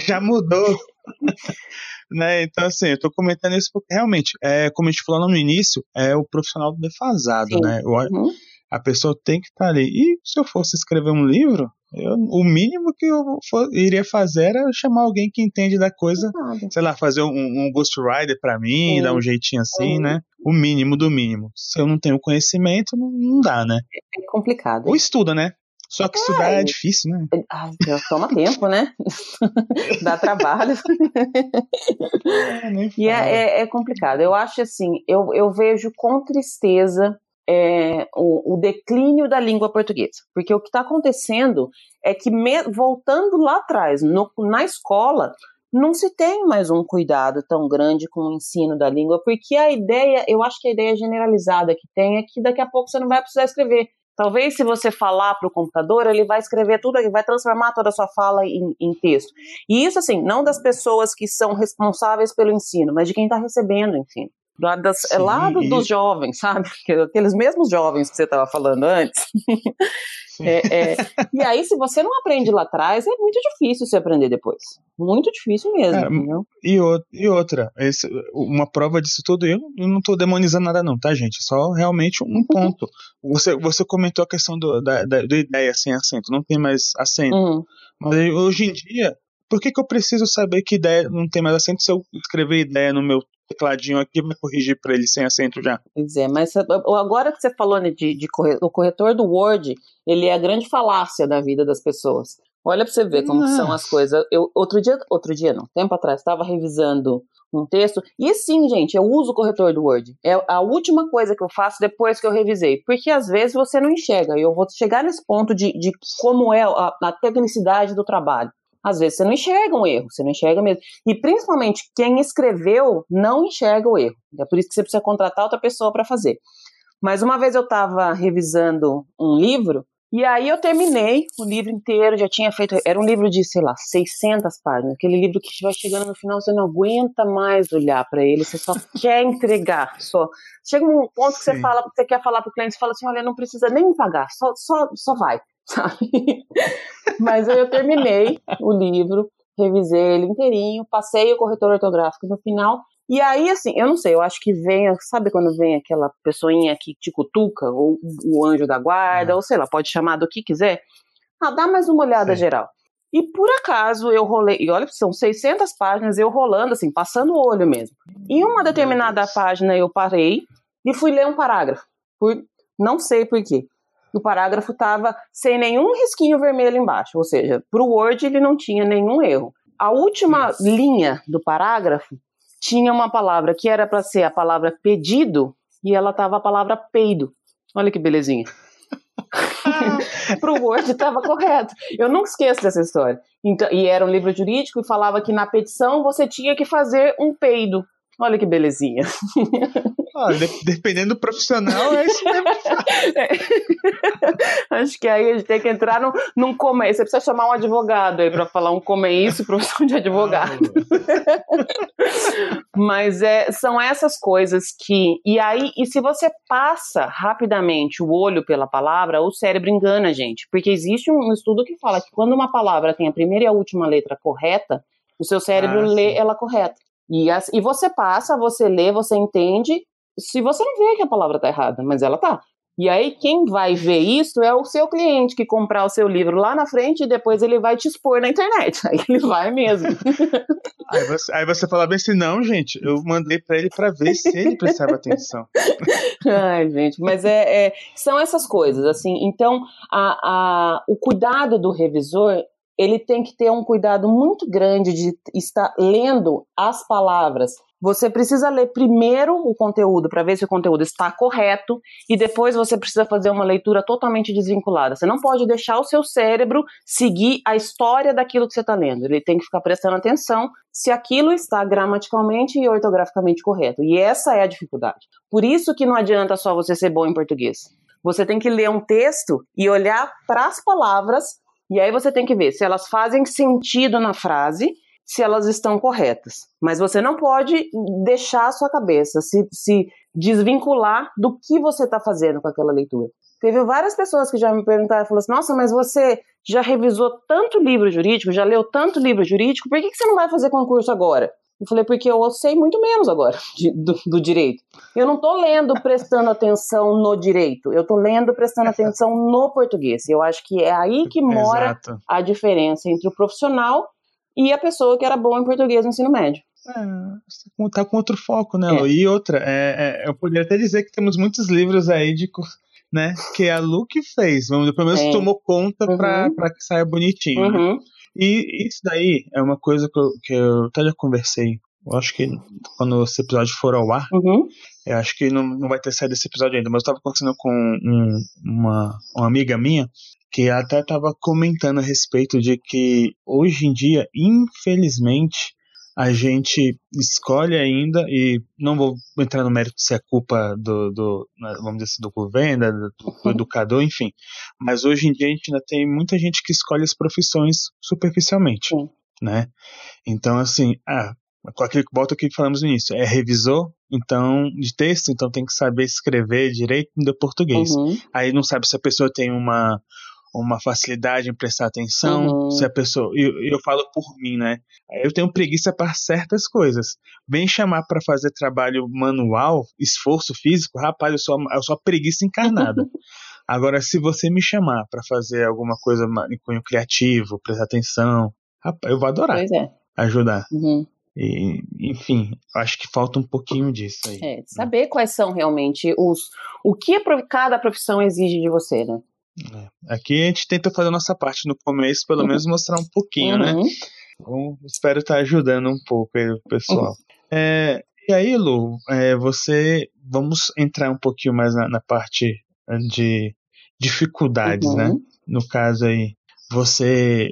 Já mudou. né? Então, assim, eu tô comentando isso porque realmente, é, como a gente falou no início, é o profissional defasado, Sim. né? Eu, uhum. A pessoa tem que estar tá ali. E se eu fosse escrever um livro, Eu, o mínimo que eu for, iria fazer era chamar alguém que entende da coisa, sei lá, fazer um, um Ghost Rider pra mim, dar um jeitinho assim, Sim. né? O mínimo do mínimo. Se eu não tenho conhecimento, não, não dá, né? É complicado. Ou estuda, né? Só que é, estudar é difícil, né? Ai, toma tempo, né? Dá trabalho. É, e é, é, é, complicado. Eu acho assim, eu, eu vejo com tristeza é, o, o, declínio da língua portuguesa. Porque o que está acontecendo é que, me, voltando lá atrás, no, na escola, não se tem mais um cuidado tão grande com o ensino da língua, porque a ideia, eu acho que a ideia generalizada que tem é que daqui a pouco você não vai precisar escrever. Talvez se você falar para o computador, ele vai escrever tudo, ele vai transformar toda a sua fala em, em, texto. E isso, assim, não das pessoas que são responsáveis pelo ensino, mas de quem está recebendo o ensino. Lá, das, é Sim, lá do, dos jovens, sabe? Aqueles mesmos jovens que você estava falando antes. é, é, e aí, se você não aprende lá atrás, é muito difícil você aprender depois. Muito difícil mesmo. É, e, o, e, outra, esse, uma prova disso tudo, eu, eu não estou demonizando nada, não, tá, gente? Só realmente um ponto. você, você comentou a questão do, da, da, do ideia sem acento, não tem mais acento. Uhum. Mas hoje em dia, por que, que eu preciso saber que ideia não tem mais acento se eu escrever ideia no meu tecladinho aqui vai corrigir para ele sem acento já. Pois é, mas agora que você falou né, de, de corretor, o corretor do Word, ele é a grande falácia da vida das pessoas. Olha para você ver como são as coisas. Eu outro dia, outro dia não, tempo atrás, estava revisando um texto. E sim, gente, eu uso o corretor do Word. É a última coisa que eu faço depois que eu revisei. Porque às vezes você não enxerga. E eu vou chegar nesse ponto de, de como é a, a tecnicidade do trabalho às vezes você não enxerga um erro, você não enxerga mesmo. E principalmente quem escreveu não enxerga o erro. É por isso que você precisa contratar outra pessoa para fazer. Mas uma vez eu estava revisando um livro e aí eu terminei o livro inteiro, já tinha feito, era um livro de, sei lá, 600 páginas, aquele livro que vai chegando no final, você não aguenta mais olhar para ele, você só quer entregar, só. Chega um ponto que Sim. você fala, você quer falar pro cliente, você fala assim, olha, não precisa nem me pagar, só, só, só vai, sabe? Mas aí eu terminei o livro, revisei ele inteirinho, passei o corretor ortográfico no final. E aí, assim, eu não sei, eu acho que vem, sabe quando vem aquela pessoinha que te cutuca, ou o anjo da guarda, ou sei lá, pode chamar do que quiser. Ah, dá mais uma olhada Sim. geral. E por acaso eu rolei, e olha, são 600 páginas, eu rolando assim, passando o olho mesmo. Em uma determinada página eu parei e fui ler um parágrafo. Por, não sei por quê o parágrafo estava sem nenhum risquinho vermelho embaixo, ou seja, para o Word ele não tinha nenhum erro. A última Isso. linha do parágrafo tinha uma palavra que era para ser a palavra pedido e ela estava a palavra peido. Olha que belezinha. para o Word estava correto. Eu nunca esqueço dessa história. Então, e era um livro jurídico e falava que na petição você tinha que fazer um peido. Olha que belezinha. Ah, de, dependendo do profissional, é isso mesmo. É. Acho que aí a gente tem que entrar num, num come. Você precisa chamar um advogado aí para falar um come isso profissão de advogado. Mas é, são essas coisas que. E aí, e se você passa rapidamente o olho pela palavra, o cérebro engana a gente. Porque existe um estudo que fala que quando uma palavra tem a primeira e a última letra correta, o seu cérebro ah, lê ela correta. E, as, e você passa, você lê, você entende, se você não vê que a palavra está errada, mas ela tá. E aí quem vai ver isso é o seu cliente que comprar o seu livro lá na frente e depois ele vai te expor na internet. Aí ele vai mesmo. aí, você, aí você fala bem assim, não, gente, eu mandei para ele para ver se ele prestava atenção. Ai, gente, mas é, é, são essas coisas, assim. Então, a, a, o cuidado do revisor ele tem que ter um cuidado muito grande de estar lendo as palavras. Você precisa ler primeiro o conteúdo para ver se o conteúdo está correto e depois você precisa fazer uma leitura totalmente desvinculada. Você não pode deixar o seu cérebro seguir a história daquilo que você está lendo. Ele tem que ficar prestando atenção se aquilo está gramaticalmente e ortograficamente correto. E essa é a dificuldade. Por isso que não adianta só você ser bom em português. Você tem que ler um texto e olhar para as palavras e aí você tem que ver se elas fazem sentido na frase, se elas estão corretas. Mas você não pode deixar a sua cabeça se, se desvincular do que você está fazendo com aquela leitura. Teve várias pessoas que já me perguntaram, falaram assim, nossa, mas você já revisou tanto livro jurídico, já leu tanto livro jurídico, por que, que você não vai fazer concurso agora? Eu falei, porque eu sei muito menos agora de, do, do, direito. Eu não estou lendo prestando atenção no direito, eu estou lendo prestando atenção no português. Eu acho que é aí que mora Exato. a diferença entre o profissional e a pessoa que era boa em português no ensino médio. É, tá com outro foco, né, é. E outra, é, é, eu poderia até dizer que temos muitos livros aí de né? Que a Lu que fez, vamos, pelo menos é. tomou conta uhum. para que saia bonitinho. Né? Uhum. Né? E isso daí é uma coisa que eu, que eu até já conversei. Eu acho que quando esse episódio for ao ar, uhum. eu acho que não, não vai ter saído esse episódio ainda, mas eu estava conversando com um, uma, uma amiga minha que até estava comentando a respeito de que hoje em dia, infelizmente, a gente escolhe ainda, e não vou entrar no mérito se é culpa do, do né, vamos dizer assim, do governo, do, do uhum. educador, enfim, mas hoje em dia a gente ainda tem muita gente que escolhe as profissões superficialmente, Sim. né? Então, assim, ah, com aquele volta que falamos no início, é revisor, então, de texto, então tem que saber escrever direito do português. Uhum. Aí não sabe se a pessoa tem uma uma facilidade em prestar atenção, uhum. se a pessoa, eu, eu falo por mim, né? Eu tenho preguiça para certas coisas. Vem chamar para fazer trabalho manual, esforço físico, rapaz, eu sou, eu sou preguiça encarnada. Agora, se você me chamar para fazer alguma coisa em cunho criativo, prestar atenção, rapaz, eu vou adorar é. ajudar. Uhum. E, enfim, acho que falta um pouquinho disso aí. É, saber né? quais são realmente os. O que cada profissão exige de você, né? É. Aqui a gente tenta fazer a nossa parte no começo, pelo menos mostrar um pouquinho, né? uhum. né? Então, espero estar ajudando um pouco aí o pessoal. Uhum. É, e aí, Lu, é, você. Vamos entrar um pouquinho mais na, na parte de dificuldades, né? uhum. né? No caso aí, você.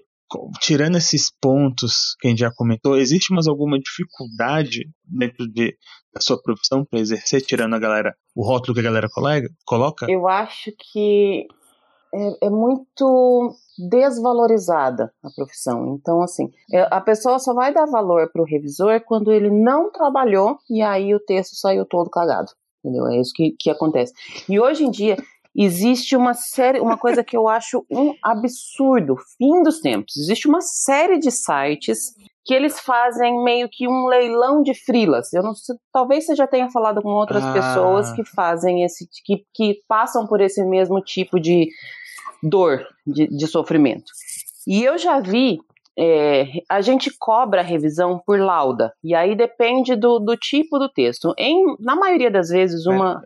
Tirando esses pontos que a gente já comentou, existe mais alguma dificuldade dentro de, da sua profissão para exercer, tirando a galera, o rótulo que a galera colega, coloca? Eu acho que é, é muito desvalorizada a profissão. Então, assim, é, a pessoa só vai dar valor para o revisor quando ele não trabalhou e aí o texto saiu todo cagado. Entendeu? É isso que, que acontece. E hoje em dia existe uma série, uma coisa que eu acho um absurdo, fim dos tempos. Existe uma série de sites que eles fazem meio que um leilão de frilas. Eu não sei, talvez você já tenha falado com outras ah. pessoas que fazem esse, que, que passam por esse mesmo tipo de dor, de, de sofrimento. E eu já vi, é, a gente cobra a revisão por lauda, e aí depende do, do tipo do texto. Em, na maioria das vezes, uma.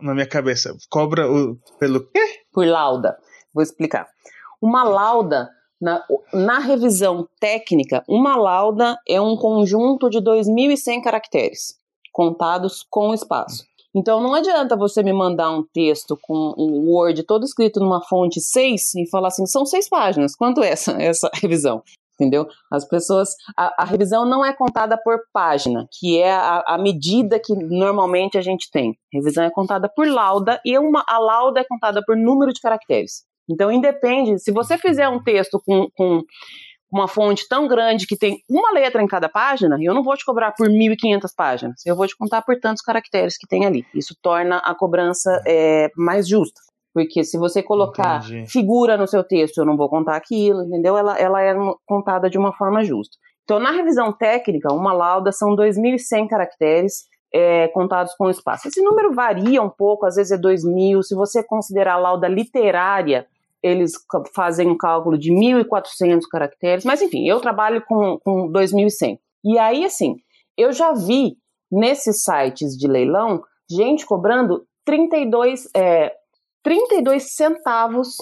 Na minha cabeça, cobra o, pelo quê? Por lauda. Vou explicar. Uma lauda na, na, revisão técnica, uma lauda é um conjunto de 2.100 caracteres, contados com espaço. Então não adianta você me mandar um texto com um Word todo escrito numa fonte 6 e falar assim, são seis páginas, quanto é essa, essa revisão? Entendeu? As pessoas. A, a, revisão não é contada por página, que é a, a, medida que normalmente a gente tem. Revisão é contada por lauda e uma, a lauda é contada por número de caracteres. Então, independe. Se você fizer um texto com, com uma fonte tão grande que tem uma letra em cada página, eu não vou te cobrar por 1.500 páginas, eu vou te contar por tantos caracteres que tem ali. Isso torna a cobrança é, mais justa. Porque se você colocar Entendi. figura no seu texto, eu não vou contar aquilo, entendeu? Ela, ela é contada de uma forma justa. Então, na revisão técnica, uma lauda são 2.100 caracteres é, contados com espaço. Esse número varia um pouco, às vezes é 2.000. Se você considerar a lauda literária, eles fazem um cálculo de 1.400 caracteres, mas enfim, eu trabalho com, com 2.100. E aí, assim, eu já vi nesses sites de leilão gente cobrando 32, é, 32 centavos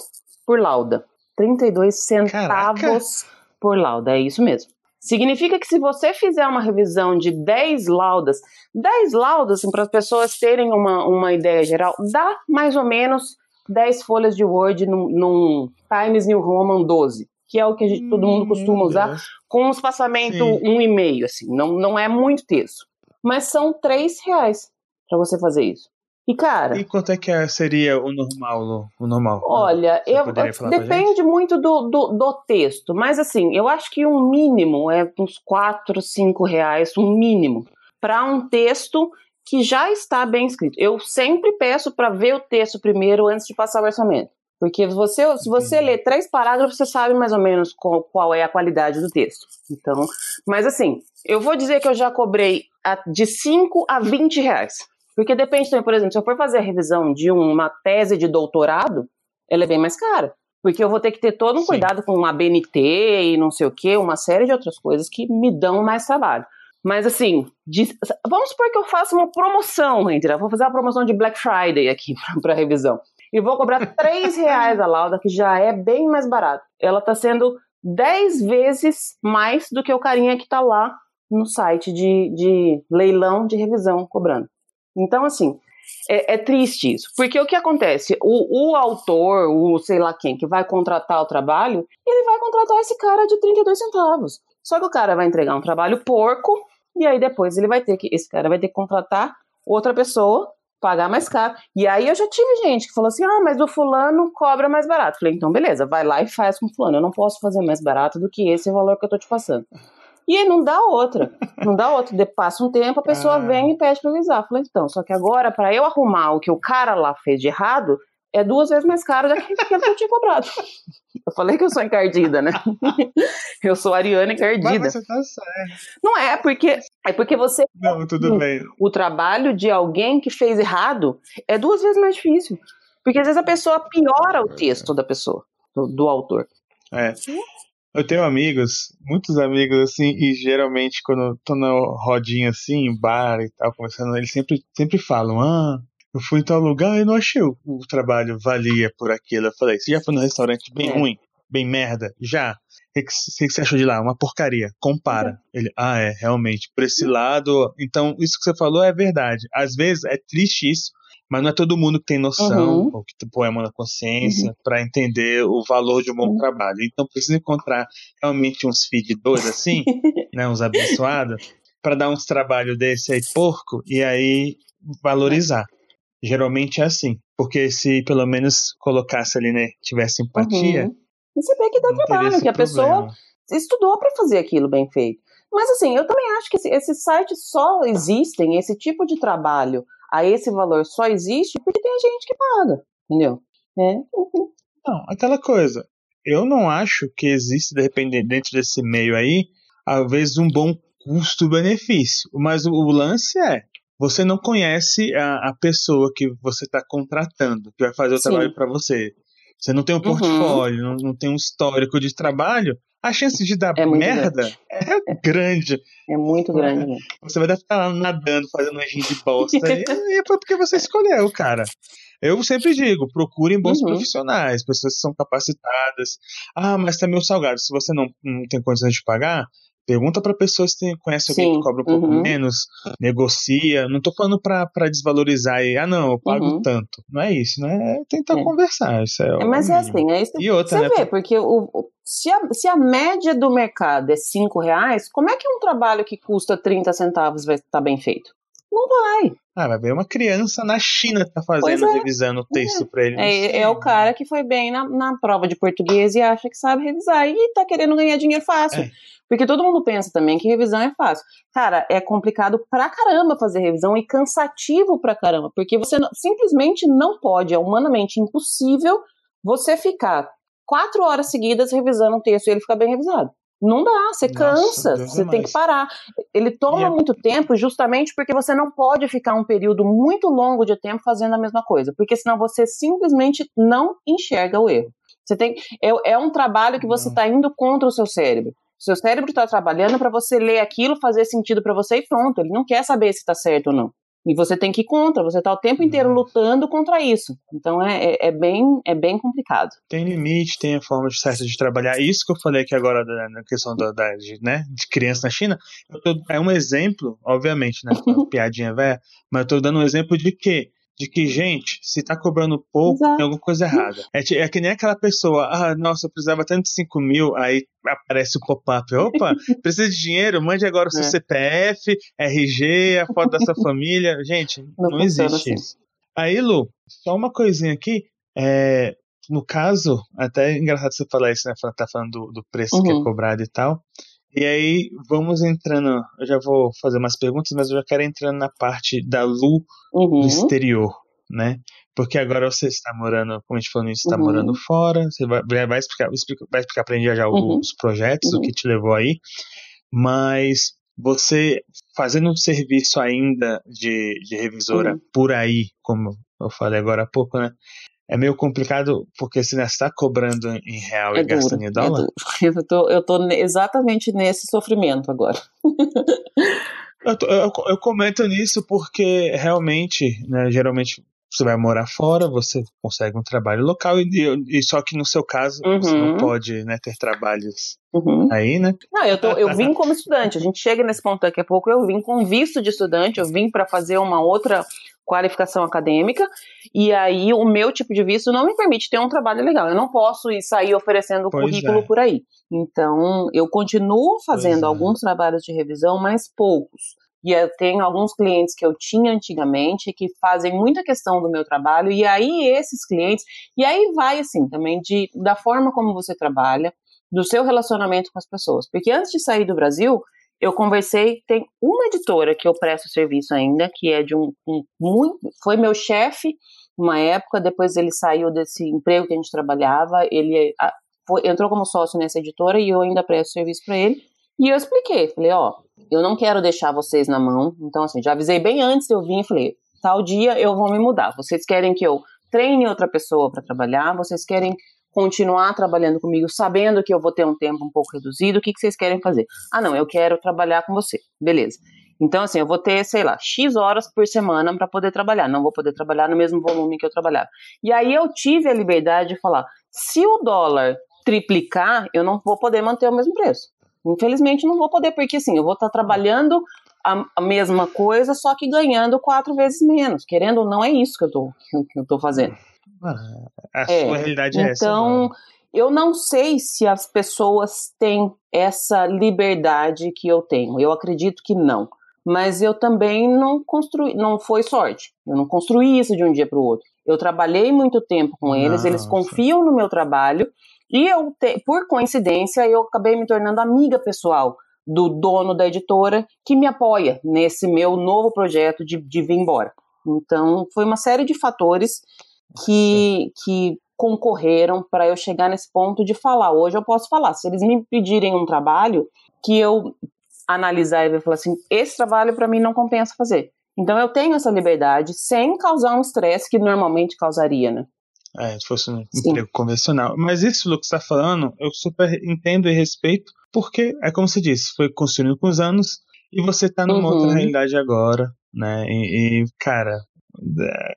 por lauda. 32 centavos Caraca. por lauda, é isso mesmo. Significa que se você fizer uma revisão de 10 laudas, 10 laudas, assim, para as pessoas terem uma, uma ideia geral, dá mais ou menos 10 folhas de Word num, num Times New Roman 12, que é o que gente, todo mundo costuma usar, com um espaçamento um e meio, assim, não, não é muito texto. Mas são 3 reais para você fazer isso. E, cara. E quanto é que é, seria o normal, o normal? Olha, eu, depende muito do, do, do, texto, mas assim, eu acho que um mínimo é uns 4, 5 reais, um mínimo, para um texto que já está bem escrito. Eu sempre peço para ver o texto primeiro antes de passar o orçamento. Porque você, se você lê três parágrafos, você sabe mais ou menos qual, qual, é a qualidade do texto. Então, mas assim, eu vou dizer que eu já cobrei de 5 a 20 reais. Porque depende também, por exemplo, se eu for fazer a revisão de uma tese de doutorado, ela é bem mais cara. Porque eu vou ter que ter todo um Sim. cuidado com uma BNT e não sei o que, uma série de outras coisas que me dão mais trabalho. Mas assim, de, vamos supor que eu faça uma promoção, entendeu? Vou fazer uma promoção de Black Friday aqui para revisão e vou cobrar 3 reais a lauda, que já é bem mais barato. Ela está sendo 10 vezes mais do que o carinha que está lá no site de, de leilão de revisão cobrando. Então, assim, é, é, triste isso. Porque o que acontece? O, o, autor, o sei lá quem, que vai contratar o trabalho, ele vai contratar esse cara de 32 centavos. Só que o cara vai entregar um trabalho porco, e aí depois ele vai ter que, esse cara vai ter que contratar outra pessoa pagar mais caro. E aí eu já tive gente que falou assim: ah, mas o fulano cobra mais barato. Falei, então beleza, vai lá e faz com o fulano. Eu não posso fazer mais barato do que esse valor que eu tô te passando. E aí não dá outra. Não dá outra. De, passa um tempo, a pessoa ah. vem e pede pra avisar. Falei, então, só que agora, para eu arrumar o que o cara lá fez de errado, é duas vezes mais caro daquilo que eu tinha cobrado. Eu falei que eu sou encardida, né? Eu sou Ariana encardida. Mas você tá certo. Não é, porque é porque você. Não, tudo bem. O trabalho de alguém que fez errado é duas vezes mais difícil. Porque às vezes a pessoa piora o texto da pessoa, do, do autor. É. Eu tenho amigos, muitos amigos, assim, e geralmente quando eu tô na rodinha assim, em bar e tal, conversando, eles sempre, sempre falam: Ah, eu fui em tal lugar e não achei o, o trabalho valia por aquilo. Eu falei, você já foi num restaurante bem é. ruim, bem merda? Já. O que, que, você achou de lá? Uma porcaria. Compara. Uhum. Ele, ah, é, realmente. Por esse lado. Então, isso que você falou é verdade. Às vezes é triste isso, mas não é todo mundo que tem noção, uhum. ou que põe a mão na consciência, uhum. para entender o valor de um bom uhum. trabalho. Então, precisa encontrar realmente uns fedidores assim, né, uns abençoados, para dar uns trabalhos desse aí porco e aí valorizar. Geralmente é assim. Porque se pelo menos colocasse ali, né, tivesse empatia. Uhum. E você vê que dá trabalho, que a pessoa estudou para fazer aquilo bem feito. Mas assim, eu também acho que esses sites só existem, esse tipo de trabalho a esse valor só existe porque tem gente que paga, entendeu? É. Não, aquela coisa. Eu não acho que existe, de repente, dentro desse meio aí, vezes um bom custo-benefício. Mas o, o, lance é, você não conhece a, a pessoa que você está contratando, que vai fazer o Sim. trabalho para você. Você não tem um uhum. portfólio, uhum. não, não, tem um histórico de trabalho, a chance de dar é merda grande. é grande. É muito grande. Né? Você vai estar lá nadando, fazendo um de bosta, e, e é porque você escolheu, cara. Eu sempre digo, procurem bons uhum. profissionais, pessoas que são capacitadas. Ah, mas tá meio salgado. Se você não, não tem condições de pagar, Pergunta para pessoas que conhecem alguém Sim, que cobra um pouco uhum. menos, negocia. Não tô falando para desvalorizar e, ah, não, eu pago uhum. tanto. Não é isso, né? É tentar é. conversar. Isso é, é mas é assim, é isso e outra, você né, vê, porque o, se, a, se a média do mercado é 5 reais, como é que um trabalho que custa 30 centavos vai estar bem feito? Não vai. Ah, vai ver uma criança na China tá fazendo, é. revisando o texto é. para ele. É, é, o cara que foi bem na, na prova de português e acha que sabe revisar e tá querendo ganhar dinheiro fácil. É. Porque todo mundo pensa também que revisão é fácil. Cara, é complicado pra caramba fazer revisão e cansativo pra caramba, porque você não, simplesmente não pode, é humanamente impossível você ficar quatro horas seguidas revisando um texto e ele ficar bem revisado. Não dá, você Nossa, cansa, Deus você é tem mais. que parar. Ele toma é... muito tempo justamente porque você não pode ficar um período muito longo de tempo fazendo a mesma coisa, porque senão você simplesmente não enxerga o erro. Você tem, é, é um trabalho que você está indo contra o seu cérebro. Seu cérebro está trabalhando para você ler aquilo, fazer sentido para você e pronto. Ele não quer saber se está certo ou não. E você tem que ir contra, você está o tempo inteiro lutando contra isso. Então é, é, é, bem, é bem complicado. Tem limite, tem a forma certa de trabalhar. Isso que eu falei aqui agora na questão da, da de, né, de criança na China, tô, é um exemplo, obviamente, né? piadinha velha, mas eu estou dando um exemplo de que de que, gente, se tá cobrando pouco, Exato. tem alguma coisa errada. É, é, que nem aquela pessoa, ah, nossa, eu precisava tanto de 5 mil, aí aparece o pop-up, opa, precisa de dinheiro, mande agora o seu é. CPF, RG, a foto da sua família. Gente, não, não existe assim. isso. Aí, Lu, só uma coisinha aqui, é, no caso, até é engraçado você falar isso, né, tá falando do, do preço uhum. que é uhum. cobrado e tal, e aí, vamos entrando. Eu já vou fazer umas perguntas, mas eu já quero entrando na parte da Lu uhum. do exterior, né? Porque agora você está morando, como a gente falou, está uhum. morando fora, você vai, vai explicar, vai explicar para a gente já uhum. os projetos, uhum. o que te levou aí, mas você fazendo um serviço ainda de, de revisora uhum. por aí, como eu falei agora há pouco, né? É meio complicado porque você está cobrando em real é e duro, gastando em é dólar? É eu, tô, eu tô exatamente nesse sofrimento agora. eu, tô, eu, eu, comento nisso porque realmente, né, geralmente você vai morar fora, você consegue um trabalho local e, e só que no seu caso uhum. você não uhum. pode né, ter trabalhos uhum. aí, né? Não, eu, tô, eu vim como estudante, a gente chega nesse ponto daqui a pouco, eu vim com visto de estudante, eu vim para fazer uma outra qualificação acadêmica, e aí o meu tipo de visto não me permite ter um trabalho legal. Eu não posso ir sair oferecendo pois currículo é. por aí. Então, eu continuo fazendo é. alguns trabalhos de revisão, mas poucos. E eu tenho alguns clientes que eu tinha antigamente que fazem muita questão do meu trabalho, e aí esses clientes, e aí vai assim também de da forma como você trabalha, do seu relacionamento com as pessoas. Porque antes de sair do Brasil, eu conversei, tem uma editora que eu presto serviço ainda, que é de um, um muito, foi meu chefe uma época, depois ele saiu desse emprego que a gente trabalhava, ele a, foi, entrou como sócio nessa editora e eu ainda presto serviço para ele. E eu expliquei, falei, ó, eu não quero deixar vocês na mão. Então, assim, já avisei bem antes eu vir, falei, tal dia eu vou me mudar. Vocês querem que eu treine outra pessoa para trabalhar? Vocês querem continuar trabalhando comigo, sabendo que eu vou ter um tempo um pouco reduzido? O que, que vocês querem fazer? Ah, não, eu quero trabalhar com você. Beleza. Então, assim, eu vou ter, sei lá, X horas por semana para poder trabalhar. Não vou poder trabalhar no mesmo volume que eu trabalhava. E aí eu tive a liberdade de falar: se o dólar triplicar, eu não vou poder manter o mesmo preço. Infelizmente não vou poder, porque assim, eu vou estar tá trabalhando a, a, mesma coisa, só que ganhando quatro vezes menos. Querendo ou não, é isso que eu tô, que eu tô fazendo. A é, sua realidade é essa. Então, eu não sei se as pessoas têm essa liberdade que eu tenho. Eu acredito que não. Mas eu também não construí, não foi sorte. Eu não construí isso de um dia para o outro. Eu trabalhei muito tempo com eles, não, eles confiam no meu trabalho e eu, te, por coincidência, eu acabei me tornando amiga pessoal do dono da editora que me apoia nesse meu novo projeto de, de vir embora. Então, foi uma série de fatores que, que concorreram para eu chegar nesse ponto de falar. Hoje eu posso falar. Se eles me pedirem um trabalho, que eu analisar e falar assim: esse trabalho para mim não compensa fazer. Então eu tenho essa liberdade sem causar um estresse que normalmente causaria, né? É, se fosse um Sim. emprego convencional. Mas isso, Lu, que você está falando, eu super entendo e respeito, porque é como você disse, foi construindo com os anos e você está numa uhum. outra realidade agora, né? E, e, cara,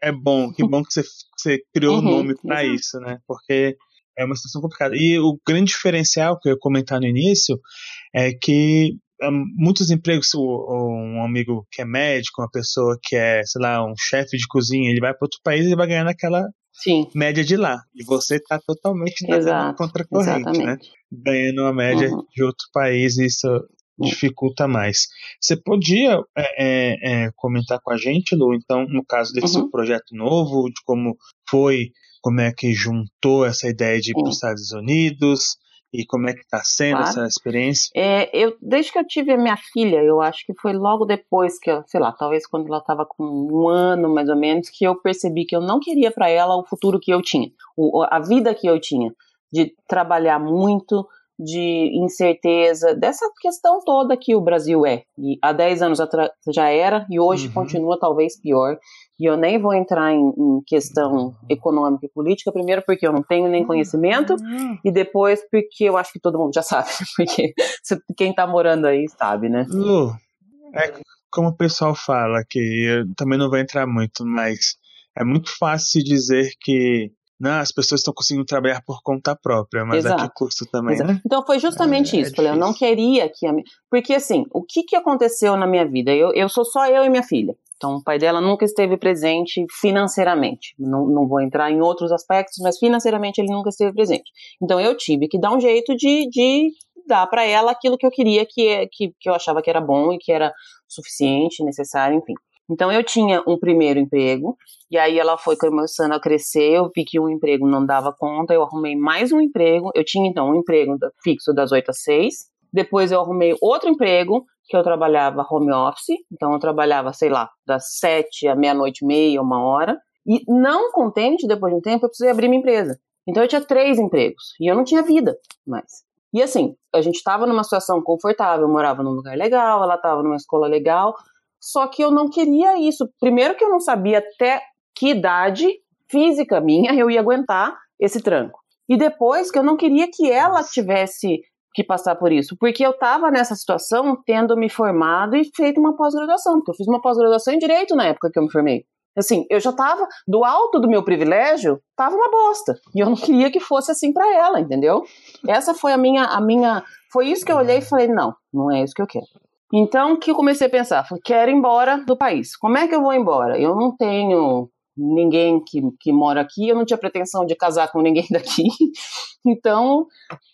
é bom, que bom que você, você criou o uhum. um nome para uhum. isso, né? Porque é uma situação complicada. E o grande diferencial que eu ia comentar no início é que muitos empregos, um amigo que é médico, uma pessoa que é, sei lá, um chefe de cozinha, ele vai para outro país e vai ganhar naquela Sim. média de lá. E você está totalmente na contracorrente, né? Ganhando uma média uhum. de outro país, isso dificulta mais. Você podia é, é, é, comentar com a gente, Lu, então, no caso desse uhum. projeto novo, de como foi, como é que juntou essa ideia de ir para os Estados Unidos, e como é que está sendo claro. essa experiência? É, eu, desde que eu tive a minha filha, eu acho que foi logo depois que, eu, sei lá, talvez quando ela estava com um ano mais ou menos, que eu percebi que eu não queria para ela o futuro que eu tinha, o, a vida que eu tinha, de trabalhar muito, de incerteza, dessa questão toda que o Brasil é. E há 10 anos atrás já era e hoje uhum. continua talvez pior. E eu nem vou entrar em, em, questão econômica e política, primeiro porque eu não tenho nem conhecimento, uhum. e depois porque eu acho que todo mundo já sabe, porque quem está morando aí sabe, né? Lu, é como o pessoal fala, que eu também não vou entrar muito, mas é muito fácil dizer que não, as pessoas estão conseguindo trabalhar por conta própria, mas Exato. a que custo também, Exato. né? Então foi justamente é, é isso. É falei, eu não queria que a minha... Porque assim, o que, que aconteceu na minha vida? Eu, eu sou só eu e minha filha. Então o pai dela nunca esteve presente financeiramente. Não, não vou entrar em outros aspectos, mas financeiramente ele nunca esteve presente. Então eu tive que dar um jeito de, de dar para ela aquilo que eu queria, que, é, que, que eu achava que era bom e que era suficiente, necessário, enfim. Então eu tinha um primeiro emprego, e aí ela foi começando a crescer, eu vi que um emprego não dava conta, eu arrumei mais um emprego, eu tinha então um emprego fixo das 8 às 6, depois eu arrumei outro emprego, que eu trabalhava home office, então eu trabalhava, sei lá, das 7 à meia-noite e meia, uma hora, E não contente, depois de um tempo, eu precisei abrir minha empresa. Então eu tinha três empregos e eu não tinha vida mais. E assim, a gente estava numa situação confortável, eu morava num lugar legal, ela estava numa escola legal, só que eu não queria isso. Primeiro que eu não sabia até que idade física minha eu ia aguentar esse tranco. E depois que eu não queria que ela tivesse que passar por isso, porque eu estava nessa situação tendo me formado e feito uma pós-graduação, porque eu fiz uma pós-graduação em direito na época que eu me formei. Assim, eu já estava do alto do meu privilégio, tava uma bosta. E eu não queria que fosse assim para ela, entendeu? Essa foi a minha a minha foi isso que eu olhei e falei, não, não é isso que eu quero. Então, o que eu comecei a pensar? Falei, quero ir embora do país. Como é que eu vou embora? Eu não tenho ninguém que, que mora aqui, eu não tinha pretensão de casar com ninguém daqui. Então,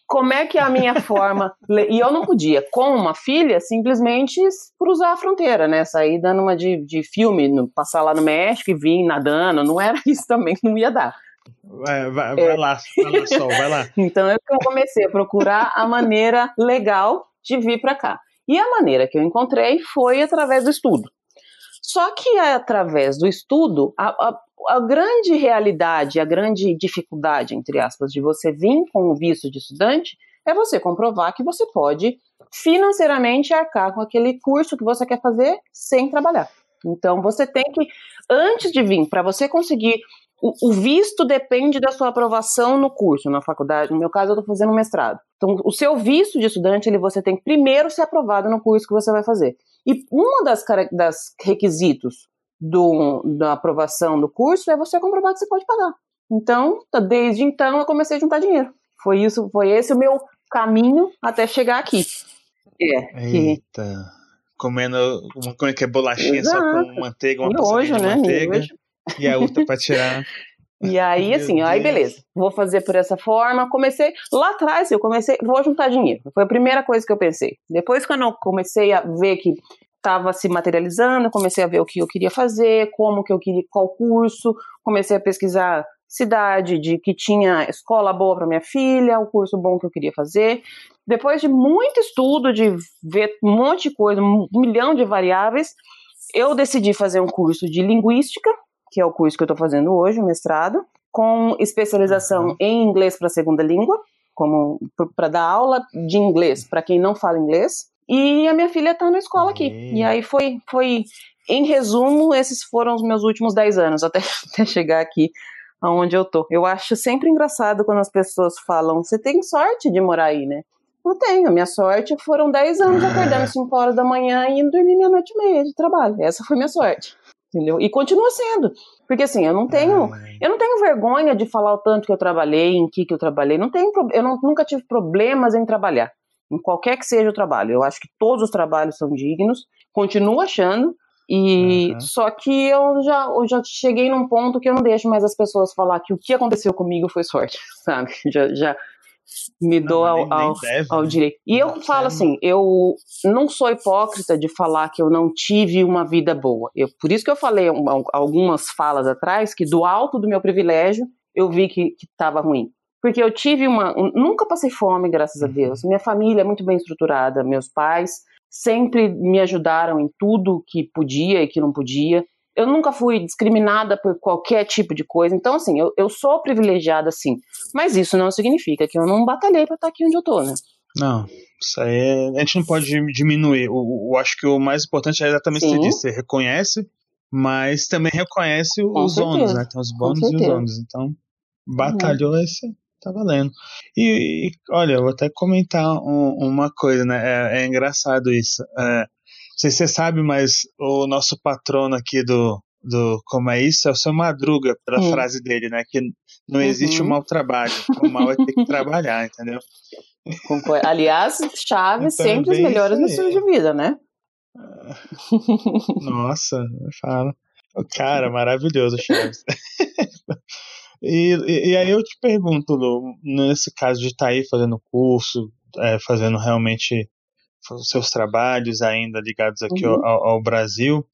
como é que é a minha forma? E eu não podia, com uma filha, simplesmente cruzar a fronteira, né? Sair dando uma de, de filme, passar lá no México e vir nadando, não era isso também, não ia dar. Vai, vai, vai lá, vai lá, Sol, vai lá. então eu comecei a procurar a maneira legal de vir para cá. E a maneira que eu encontrei foi através do estudo. Só que é através do estudo, a, a, a, grande realidade, a grande dificuldade, entre aspas, de você vir com o visto de estudante é você comprovar que você pode financeiramente arcar com aquele curso que você quer fazer sem trabalhar. Então você tem que, antes de vir, para você conseguir o, visto depende da sua aprovação no curso, na faculdade. No meu caso, eu estou fazendo mestrado. Então, o seu visto de estudante, ele, você tem que primeiro ser aprovado no curso que você vai fazer. E uma das, das requisitos do, da aprovação do curso é você comprovar que você pode pagar. Então, tá, desde então, eu comecei a juntar dinheiro. Foi isso, foi esse o meu caminho até chegar aqui. É. Eita. Que... Comendo uma coisa que é bolachinha Exato. só com manteiga, uma miojo, de né? manteiga. Miojo. E a outra para tirar. E aí, assim, Deus. aí beleza, vou fazer por essa forma. Comecei, lá atrás, eu comecei, vou juntar dinheiro. Foi a primeira coisa que eu pensei. Depois, quando eu comecei a ver que estava se materializando, comecei a ver o que eu queria fazer, como que eu queria, qual curso, comecei a pesquisar cidade, de que tinha escola boa para minha filha, o curso bom que eu queria fazer. Depois de muito estudo, de ver um monte de coisa, um milhão de variáveis, eu decidi fazer um curso de linguística que é o curso que eu estou fazendo hoje, o mestrado, com especialização uhum. em inglês para segunda língua, como para dar aula de inglês para quem não fala inglês. E a minha filha está na escola aqui. Uhum. E aí foi, foi, em resumo, esses foram os meus últimos 10 anos, até, até chegar aqui aonde eu tô. Eu acho sempre engraçado quando as pessoas falam: você tem sorte de morar aí, né? Não tenho. A minha sorte foram 10 anos acordando 5 horas da manhã e indo dormir meia-noite e meia de trabalho. Essa foi minha sorte entendeu? E continua sendo. Porque assim, eu não tenho, eu não tenho vergonha de falar o tanto que eu trabalhei, em que que eu trabalhei. Não tenho, eu não, nunca tive problemas em trabalhar, em qualquer que seja o trabalho. Eu acho que todos os trabalhos são dignos, continuo achando. E uhum. só que eu já, eu já cheguei num ponto que eu não deixo mais as pessoas falar que o que aconteceu comigo foi sorte, sabe? Já, já, me não, dou ao, ao, ao, né? direito. E eu falo assim, eu não sou hipócrita de falar que eu não tive uma vida boa. Eu, por isso que eu falei algumas falas atrás que do alto do meu privilégio eu vi que estava ruim. Porque eu tive uma. Nunca passei fome, graças a uhum. Deus. Minha família é muito bem estruturada, meus pais sempre me ajudaram em tudo que podia e que não podia eu nunca fui discriminada por qualquer tipo de coisa. Então, assim, eu, eu sou privilegiada, sim. Mas isso não significa que eu não batalhei para estar aqui onde eu tô, né? Não, isso aí é, a gente não pode diminuir. Eu, acho que o mais importante é exatamente isso que você disse. Você reconhece, mas também reconhece Com os certeza. ônus, né? Tem os bônus e os ônus. Então, batalhou uhum. esse, tá valendo. E, e, olha, eu vou até comentar um, uma coisa, né? É, é engraçado isso. É, sei se você sabe, mas o nosso patrono aqui do, do Como é Isso é o seu Madruga, pela hum. frase dele, né? Que não existe uhum. o mau trabalho, o mal é ter que trabalhar, entendeu? Aliás, Chaves então, sempre as melhores lições de vida, né? Nossa, fala. O cara, maravilhoso, Chaves. e, e, e, aí eu te pergunto, Lu, nesse caso de estar tá aí fazendo curso, é, fazendo realmente os seus trabalhos ainda ligados aqui uhum. ao, ao, Brasil.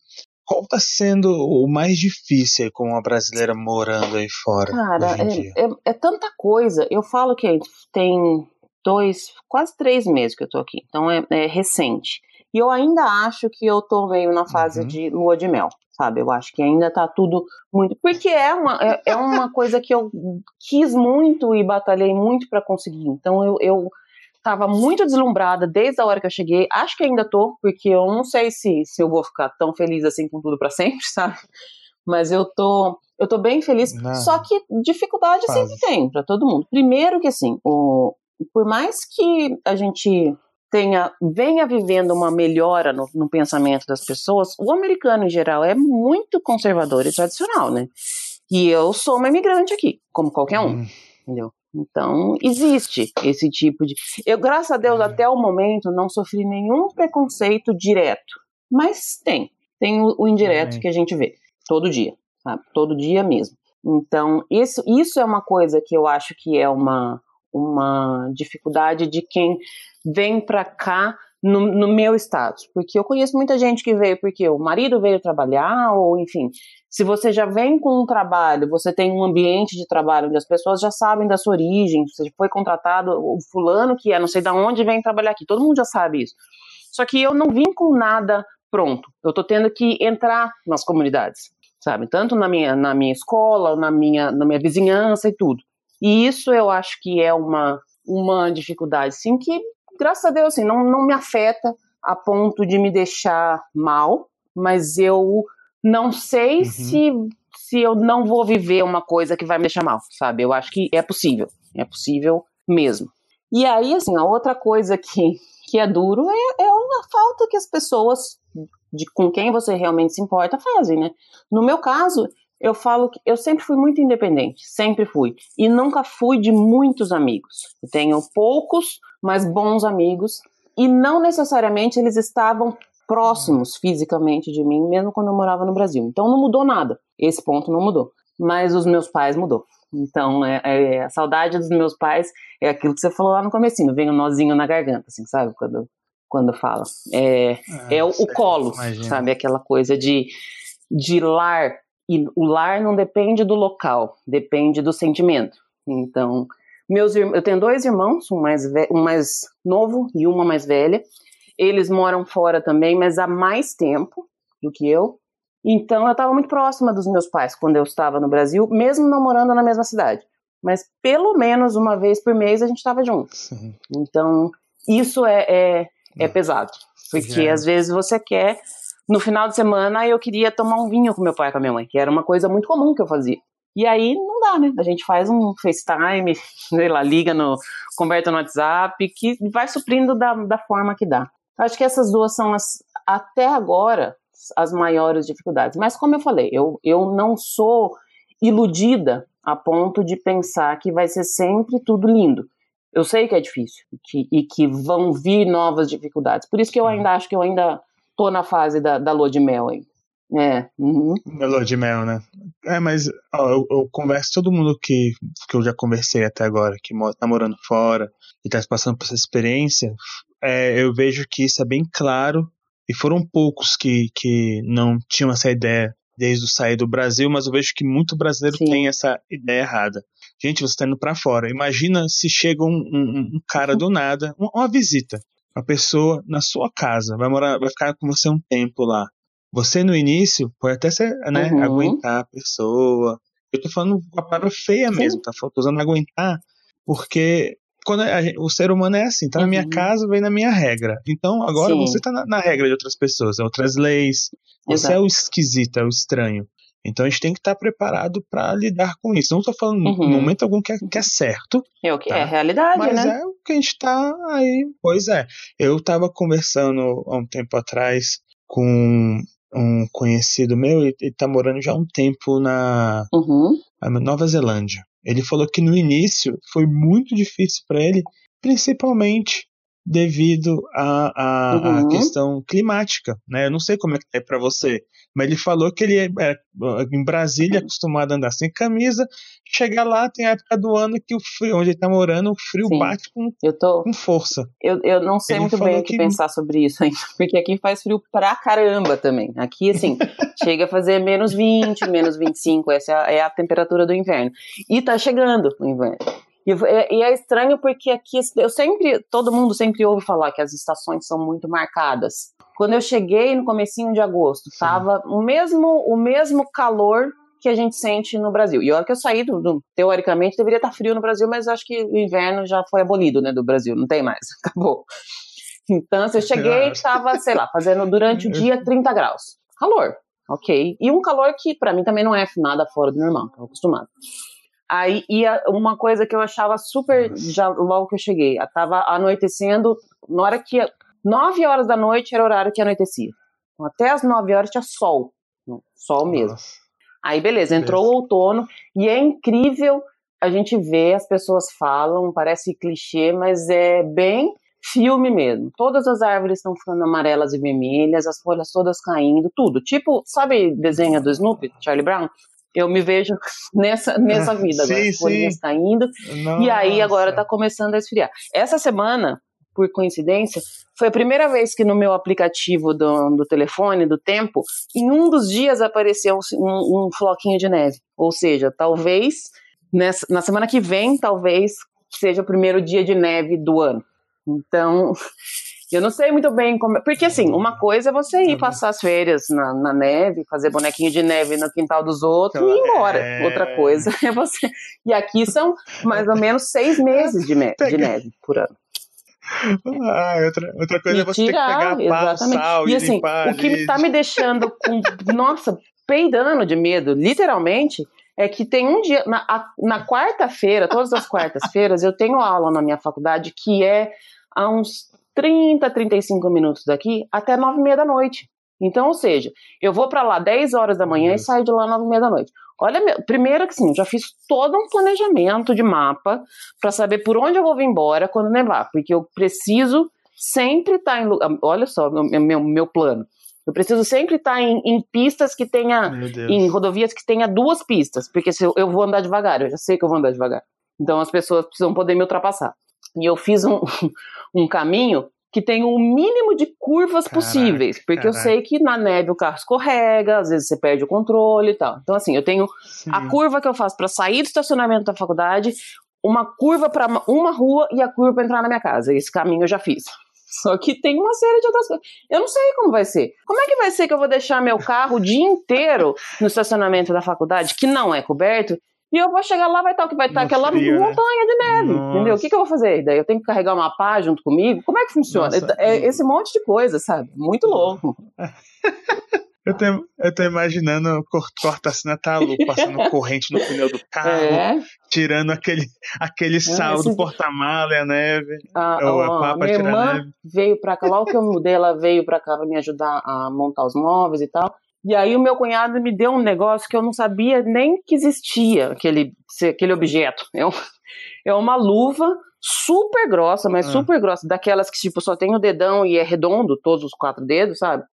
Qual está sendo o mais difícil como uma brasileira morando aí fora? Cara, é, é, é, tanta coisa. Eu falo que tem dois, quase três meses que eu tô aqui, então é, é recente. E eu ainda acho que eu tô meio na fase uhum. de lua de mel, sabe? Eu acho que ainda tá tudo muito. Porque é uma, é, é uma coisa que eu quis muito e batalhei muito para conseguir. Então eu, eu tava muito deslumbrada desde a hora que eu cheguei. Acho que ainda tô, porque eu não sei se, se eu vou ficar tão feliz assim com tudo para sempre, sabe? Mas eu tô, eu tô bem feliz. Não. Só que dificuldade Quase. sempre tem para todo mundo. Primeiro que assim, o, por mais que a gente tenha venha vivendo uma melhora no, no, pensamento das pessoas, o americano em geral é muito conservador e tradicional, né? E eu sou uma imigrante aqui, como qualquer um, hum. entendeu? Então, existe esse tipo de. Eu, graças a Deus, até o momento, não sofri nenhum preconceito direto. Mas tem. Tem o, o indireto que a gente vê todo dia, sabe? Todo dia mesmo. Então, isso, isso é uma coisa que eu acho que é uma, uma dificuldade de quem vem para cá no, no, meu status, porque eu conheço muita gente que veio porque o marido veio trabalhar, ou enfim, se você já vem com um trabalho, você tem um ambiente de trabalho onde as pessoas já sabem da sua origem, você foi contratado, o fulano que é, não sei de onde vem trabalhar aqui, todo mundo já sabe isso. Só que eu não vim com nada pronto, eu tô tendo que entrar nas comunidades, sabe? Tanto na minha, na minha escola, na minha, na minha vizinhança e tudo. E isso eu acho que é uma, uma dificuldade, sim, que graças a Deus, assim, não, não me afeta a ponto de me deixar mal, mas eu não sei uhum. se, se eu não vou viver uma coisa que vai me deixar mal, sabe? Eu acho que é possível, é possível mesmo. E aí, assim, a outra coisa que, que é duro é, é uma falta que as pessoas de com quem você realmente se importa fazem, né? No meu caso, eu falo que eu sempre fui muito independente, sempre fui. E nunca fui de muitos amigos. Eu tenho poucos, mas bons amigos. E não necessariamente eles estavam próximos fisicamente de mim, mesmo quando eu morava no Brasil. Então não mudou nada. Esse ponto não mudou. Mas os meus pais mudou. Então, é, é, a saudade dos meus pais é aquilo que você falou lá no comecinho, vem um nozinho na garganta, assim, sabe? Quando, quando fala. É, ah, é o, o colo, sabe? Aquela coisa de, de lar e o lar não depende do local, depende do sentimento. Então, meus eu tenho dois irmãos, um mais, um mais novo e uma mais velha. Eles moram fora também, mas há mais tempo do que eu. Então, eu estava muito próxima dos meus pais quando eu estava no Brasil, mesmo não morando na mesma cidade. Mas pelo menos uma vez por mês a gente estava junto. Sim. Então, isso é, é, é pesado. Porque às vezes você quer no final de semana eu queria tomar um vinho com meu pai e com a minha mãe, que era uma coisa muito comum que eu fazia. E aí não dá, né? A gente faz um FaceTime, sei lá, liga no, converta no WhatsApp, que vai suprindo da, da forma que dá. Acho que essas duas são as, até agora, as maiores dificuldades. Mas como eu falei, eu, eu não sou iludida a ponto de pensar que vai ser sempre tudo lindo. Eu sei que é difícil que, e que vão vir novas dificuldades. Por isso que eu ainda acho que eu ainda tô na fase da, da lua de mel aí. É. Uhum. lua de mel, né? É, mas ó, eu, eu, converso todo mundo que, que eu já conversei até agora, que tá morando fora e tá passando por essa experiência, é, eu vejo que isso é bem claro. E foram poucos que, que não tinham essa ideia desde o sair do Brasil, mas eu vejo que muito brasileiro Sim. tem essa ideia errada. Gente, você está indo para fora. Imagina se chega um, um, um cara do nada, uma visita a pessoa na sua casa, vai morar, vai ficar com você um tempo lá. Você no início pode até ser, né, uhum. aguentar a pessoa. Eu tô falando com a palavra feia Sim. mesmo, tá? Tô usando aguentar, porque quando a, o ser humano é assim, tá uhum. na minha uhum. casa, vem na minha regra. Então agora Sim. você tá na, na, regra de outras pessoas, outras leis. Você Exato. é o esquisito, é o estranho. Então a gente tem que estar preparado para lidar com isso. Não estou falando uhum. no momento algum que é, que é certo. É o que tá? é realidade, mas né? é o que a gente está aí. Pois é. Eu estava conversando há um tempo atrás com um conhecido meu, ele está morando já há um tempo na, uhum. na Nova Zelândia. Ele falou que no início foi muito difícil para ele, principalmente devido à uhum. questão climática, né? Eu não sei como é que é para você, mas ele falou que ele é, é em Brasília é acostumado a andar sem camisa, chega lá tem a época do ano que o frio, onde ele tá morando, o frio Sim. bate com, tô, com força. Eu, eu não sei ele muito bem o que, que, pensar sobre isso ainda, porque aqui faz frio pra caramba também. Aqui, assim, chega a fazer menos 20, menos 25, essa é a, é a temperatura do inverno. E tá chegando o inverno. E, e, é estranho porque aqui eu sempre, todo mundo sempre ouve falar que as estações são muito marcadas. Quando eu cheguei no comecinho de agosto, Sim. tava o mesmo o mesmo calor que a gente sente no Brasil. E a hora que eu saí, do, do, teoricamente, deveria estar frio no Brasil, mas acho que o inverno já foi abolido, né, do Brasil, não tem mais, acabou. Então, eu cheguei e estava, sei lá, fazendo durante o dia 30 graus. Calor, ok. E um calor que para mim também não é nada fora do normal, estou acostumado. Aí ia uma coisa que eu achava super, já logo que eu cheguei, estava anoitecendo, na hora que, 9 horas da noite era o horário que anoitecia. Então, até as 9 horas tinha sol, sol mesmo. Nossa. Aí beleza, entrou o outono e é incrível a gente ver, as pessoas falam, parece clichê, mas é bem filme mesmo. Todas as árvores estão ficando amarelas e vermelhas, as folhas todas caindo, tudo. Tipo, sabe desenho do Snoopy, Charlie Brown? Eu me vejo nessa, nessa vida agora, sim, as folhas caindo. Nossa. E aí agora tá começando a esfriar. Essa semana, por coincidência, foi a primeira vez que no meu aplicativo do, do telefone, do tempo, em um dos dias apareceu um, um floquinho de neve. Ou seja, talvez nessa, na semana que vem, talvez seja o primeiro dia de neve do ano. Então, eu não sei muito bem como. Porque, assim, uma coisa é você ir passar as férias na, na neve, fazer bonequinho de neve no quintal dos outros e ir embora. É... Outra coisa é você. E aqui são mais ou menos seis meses de, me... de neve por ano. Ah, outra, outra coisa é você tirar, ter que pegar pá, sal e, e assim, o que está me deixando com, nossa, peidando de medo, literalmente, é que tem um dia, na, na quarta-feira, todas as quartas-feiras, eu tenho aula na minha faculdade que é a uns 30, 35 minutos daqui até 9 e meia da noite. Então, ou seja, eu vou para lá 10 horas da manhã e saio de lá 9 e meia da noite. Olha, primeiro que sim, já fiz todo um planejamento de mapa para saber por onde eu vou vir embora quando nevar, porque eu preciso sempre estar tá em. Olha só, meu, meu, meu plano. Eu preciso sempre estar tá em, em pistas que tenha. Em rodovias que tenha duas pistas, porque se eu, eu vou andar devagar, eu já sei que eu vou andar devagar. Então as pessoas precisam poder me ultrapassar. E eu fiz um, um caminho que tem o mínimo de curvas caraca, possíveis, porque caraca. eu sei que na neve o carro escorrega, às vezes você perde o controle e tal. Então assim, eu tenho Sim. a curva que eu faço para sair do estacionamento da faculdade, uma curva para uma rua e a curva para entrar na minha casa. Esse caminho eu já fiz. Só que tem uma série de outras coisas. Eu não sei como vai ser. Como é que vai ser que eu vou deixar meu carro o dia inteiro no estacionamento da faculdade, que não é coberto, e eu vou chegar lá, vai estar o que vai estar aquela frio, né? montanha né? de neve, Nossa. entendeu? O que, que eu vou fazer? Daí eu tenho que carregar uma pá junto comigo? Como é que funciona? É, é esse monte de coisa, sabe? Muito louco. Eu tô, eu tô imaginando corta assim na talu, passando corrente no pneu do carro, é. tirando aquele, aquele é, sal esse... do porta-mala e a neve. A, ou a, a, a minha irmã veio pra cá, logo que eu mudei, ela veio pra cá pra me ajudar a montar os móveis e tal. E aí o meu cunhado me deu um negócio que eu não sabia nem que existia, aquele, aquele objeto. É, um, é uma luva super grossa, mas ah. super grossa, daquelas que tipo só tem o dedão e é redondo, todos os quatro dedos, sabe?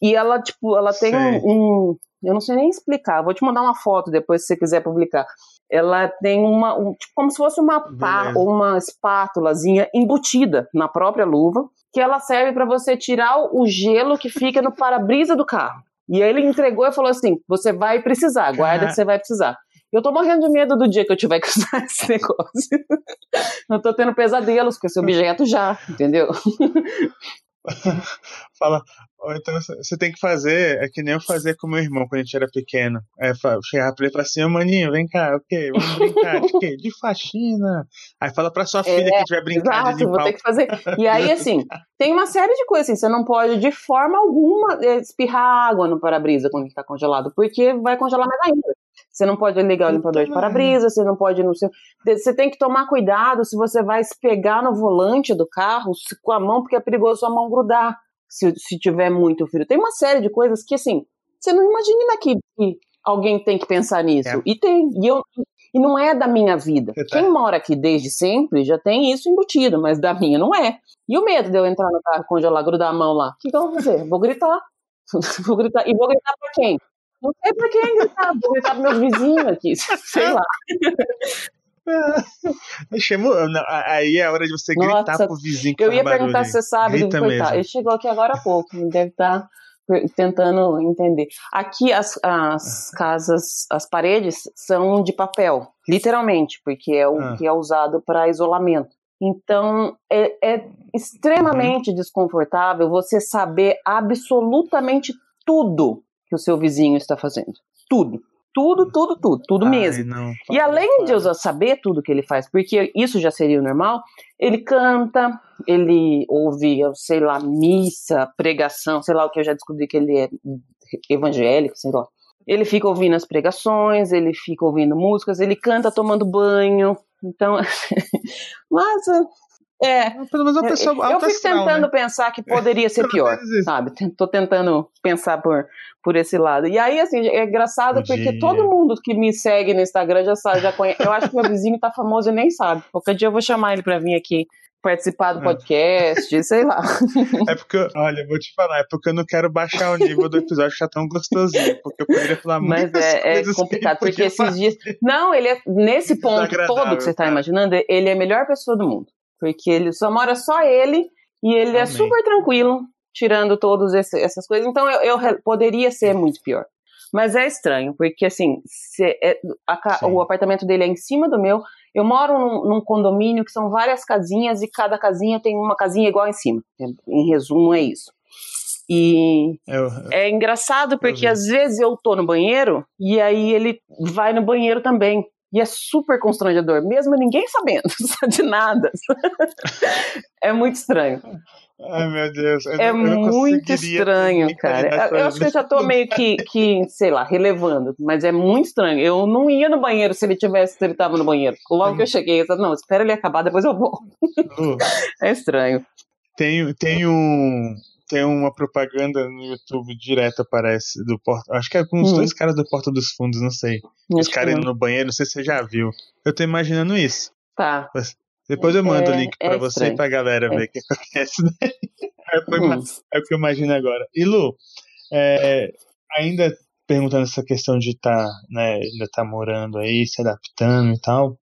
E ela tipo, ela tem um, um, eu não sei nem explicar, vou te mandar uma foto depois se você quiser publicar. Ela tem uma, um, tipo, como se fosse uma pá ou uma espátulazinha embutida na própria luva, que ela serve para você tirar o gelo que fica no para-brisa do carro. E aí ele entregou e falou assim: você vai precisar, guarda que você vai precisar. Eu tô morrendo de medo do dia que eu tiver que usar esse negócio. Eu tô tendo pesadelos com esse objeto já, entendeu? Fala, então você tem que fazer, é que nem eu fazia com meu irmão quando a gente era pequeno. É, chegava pra ele e falava assim, maninho, vem cá, o quê? Vamos brincar de quê? De faxina. Aí fala pra sua filha é, que tiver brincando de limpar. vou ter que fazer. E aí, assim, tem uma série de coisas, assim, você não pode de forma alguma é, espirrar água no para-brisa quando ele tá congelado, porque vai congelar mais ainda. Você não pode ligar o limpador de para-brisa, você não pode. Não você tem que tomar cuidado se você vai se pegar no volante do carro com a mão, porque é perigoso sua mão grudar se, se tiver muito frio. Tem uma série de coisas que, assim, você não imagina que, que alguém tem que pensar nisso. É. E tem. E, eu, e não é da minha vida. Tá. Quem mora aqui desde sempre já tem isso embutido, mas da minha não é. E o medo de eu entrar no carro, congelar, grudar a mão lá? O que, que eu vou fazer? Vou gritar. vou gritar. E vou gritar pra quem? Não sei pra quem gritar, vou gritar meus vizinhos aqui, sei lá. Aí é a hora de você gritar Nossa, pro vizinho. eu ia perguntar se você sabe Grita do coitado. Ele chegou aqui agora há pouco, deve estar tá tentando entender. Aqui as, as casas, as paredes são de papel, literalmente, porque é o ah. que é usado para isolamento. Então é, é extremamente uhum. desconfortável você saber absolutamente tudo que o seu vizinho está fazendo. Tudo. Tudo, tudo, tudo, tudo Ai, mesmo. Não, e além de eu saber tudo que ele faz, porque isso já seria o normal, ele canta, ele ouve, sei lá, missa, pregação, sei lá o que eu já descobri que ele é evangélico, sei lá. Ele fica ouvindo as pregações, ele fica ouvindo músicas, ele canta tomando banho. Então, mas é. Pelo menos uma pessoa Eu fico tentando né? pensar que poderia ser pior, sabe? Tô tentando pensar por, por esse lado. E aí, assim, é engraçado porque todo mundo que me segue no Instagram já sabe, já conhece. Eu acho que meu vizinho tá famoso e nem sabe. Qualquer dia eu vou chamar ele pra vir aqui participar do é. podcast, sei lá. É porque, olha, vou te falar, é porque eu não quero baixar o nível do episódio que tá tão gostosinho, porque eu poderia falar Mas é, é complicado, porque esses dias... Não, ele é, nesse ponto todo que você tá cara. imaginando, ele é a melhor pessoa do mundo. Porque ele só mora só ele e ele é Amém. é super tranquilo, tirando todas essas coisas. Então eu, eu, poderia ser muito pior. Mas é estranho, porque assim, é, a, o apartamento dele é em cima do meu. Eu moro num, num, condomínio que são várias casinhas e cada casinha tem uma casinha igual em cima. Em resumo, é isso. E eu, é engraçado porque às vezes eu tô no banheiro e aí ele vai no banheiro também. E é super constrangedor, mesmo ninguém sabendo de nada. é muito estranho. Ai, meu Deus. Eu é muito estranho, cara. Eu acho que eu já tô meio que, que, sei lá, relevando, mas é muito estranho. Eu não ia no banheiro se ele tivesse, se ele tava no banheiro. Logo que eu cheguei, eu falei, não, espera ele acabar, depois eu vou. é estranho. Tem, tem um, tem uma propaganda no YouTube direto, aparece, do Porta. Acho que é com os hum. dois caras do Porta dos Fundos, não sei. Acho os caras indo no banheiro, não sei se você já viu. Eu tô imaginando isso. Tá. Depois eu mando é, o link pra é você e pra galera é. ver o que acontece daí. É, hum. é o que eu imagino agora. E Lu, é, ainda perguntando essa questão de estar, tá, né, ainda tá morando aí, se adaptando e tal.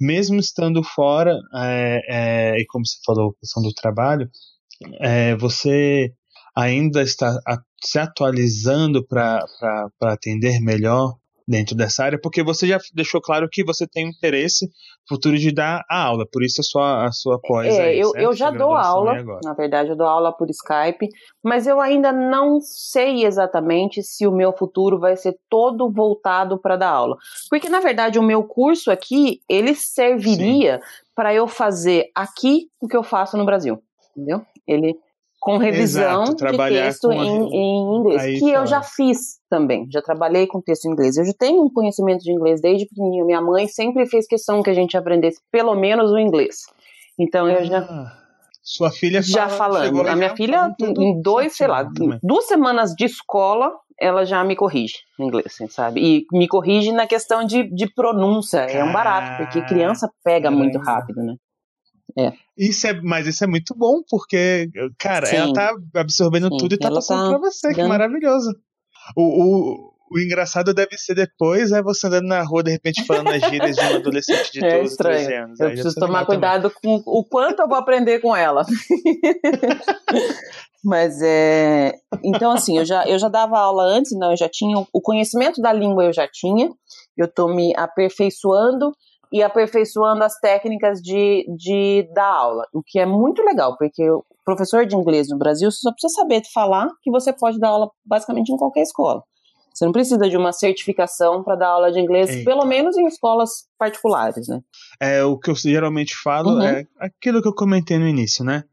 Mesmo estando fora, é, é, e como você falou, a questão do trabalho, é, você ainda está se atualizando para atender melhor dentro dessa área, porque você já deixou claro que você tem interesse futuro de dar a aula, por isso a sua, a sua pós é, aí, eu, eu já dou aula, na verdade eu dou aula por Skype, mas eu ainda não sei exatamente se o meu futuro vai ser todo voltado para dar aula, porque na verdade o meu curso aqui, ele serviria para eu fazer aqui o que eu faço no Brasil, entendeu? Ele com revisão Exato, de texto em, em, inglês, Aí que eu já fiz também, já trabalhei com texto em inglês. Eu já tenho um conhecimento de inglês desde pequenininho. Minha mãe sempre fez questão que a gente aprendesse pelo menos o inglês. Então eu já ah, sua filha já fala, falando. A minha filha em dois, sei lá, duas semanas de escola, ela já me corrige em inglês, assim, sabe? E me corrige na questão de, de pronúncia. É um barato, porque criança pega muito rápido, né? É. Isso é, mas isso é muito bom, porque, cara, Sim. ela tá absorvendo Sim. tudo e tá ela passando tá pra você, que maravilhoso. O, o, o engraçado deve ser depois, é você andando na rua, de repente, falando as gírias de um adolescente de é 12, 13 anos. Eu preciso tomar cuidado também. com o quanto eu vou aprender com ela. Mas é. Então, assim, eu já, eu já dava aula antes, não, eu já tinha. O conhecimento da língua eu já tinha, eu tô me aperfeiçoando e aperfeiçoando as técnicas de, de dar aula, o que é muito legal, porque o professor de inglês no Brasil só precisa saber falar que você pode dar aula basicamente em qualquer escola. Você não precisa de uma certificação para dar aula de inglês, Eita. pelo menos em escolas particulares, né? É, o que eu geralmente falo uhum. é aquilo que eu comentei no início, né?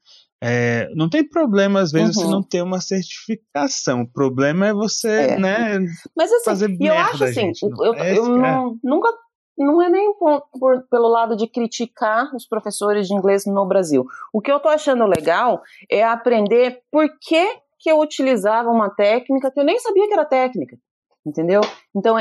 É, não tem problema, às vezes, uhum. você não ter uma certificação. O problema é você, é. né, Mas, assim, fazer eu acho assim, gente, eu, é eu, eu não, nunca não é nem por, por, pelo lado de criticar os professores de inglês no Brasil. O que eu tô achando legal é aprender por que, que eu utilizava uma técnica que eu nem sabia que era técnica. Entendeu? Então,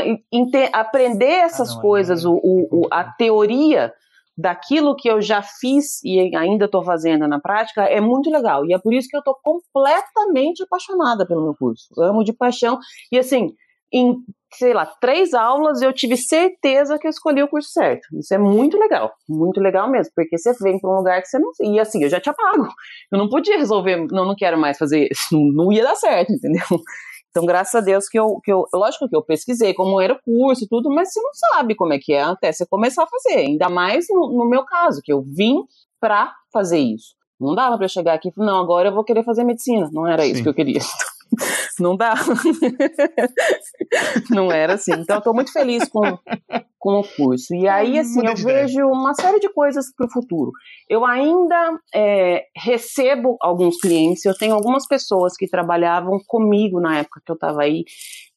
aprender essas ah, não, coisas, é, o, o, a teoria daquilo que eu já fiz e ainda estou fazendo na prática é muito legal. E é por isso que eu estou completamente apaixonada pelo meu curso. Eu amo de paixão. E assim, em sei lá, três aulas eu tive certeza que eu escolhi o curso certo. Isso é muito legal, muito legal mesmo, porque você vem para um lugar que você não. E assim, eu já tinha pago. Eu não podia resolver, não, não quero mais fazer isso, não, não ia dar certo, entendeu? Então, graças a Deus que eu, que eu. Lógico que eu pesquisei como era o curso e tudo, mas você não sabe como é que é até você começar a fazer. Ainda mais no, no meu caso, que eu vim para fazer isso. Não dava para chegar aqui e falar, não, agora eu vou querer fazer medicina. Não era Sim. isso que eu queria. Não dá. Não era assim. Então, eu estou muito feliz com, com o curso. E aí, assim, eu vejo uma série de coisas para o futuro. Eu ainda é, recebo alguns clientes, eu tenho algumas pessoas que trabalhavam comigo na época que eu estava aí,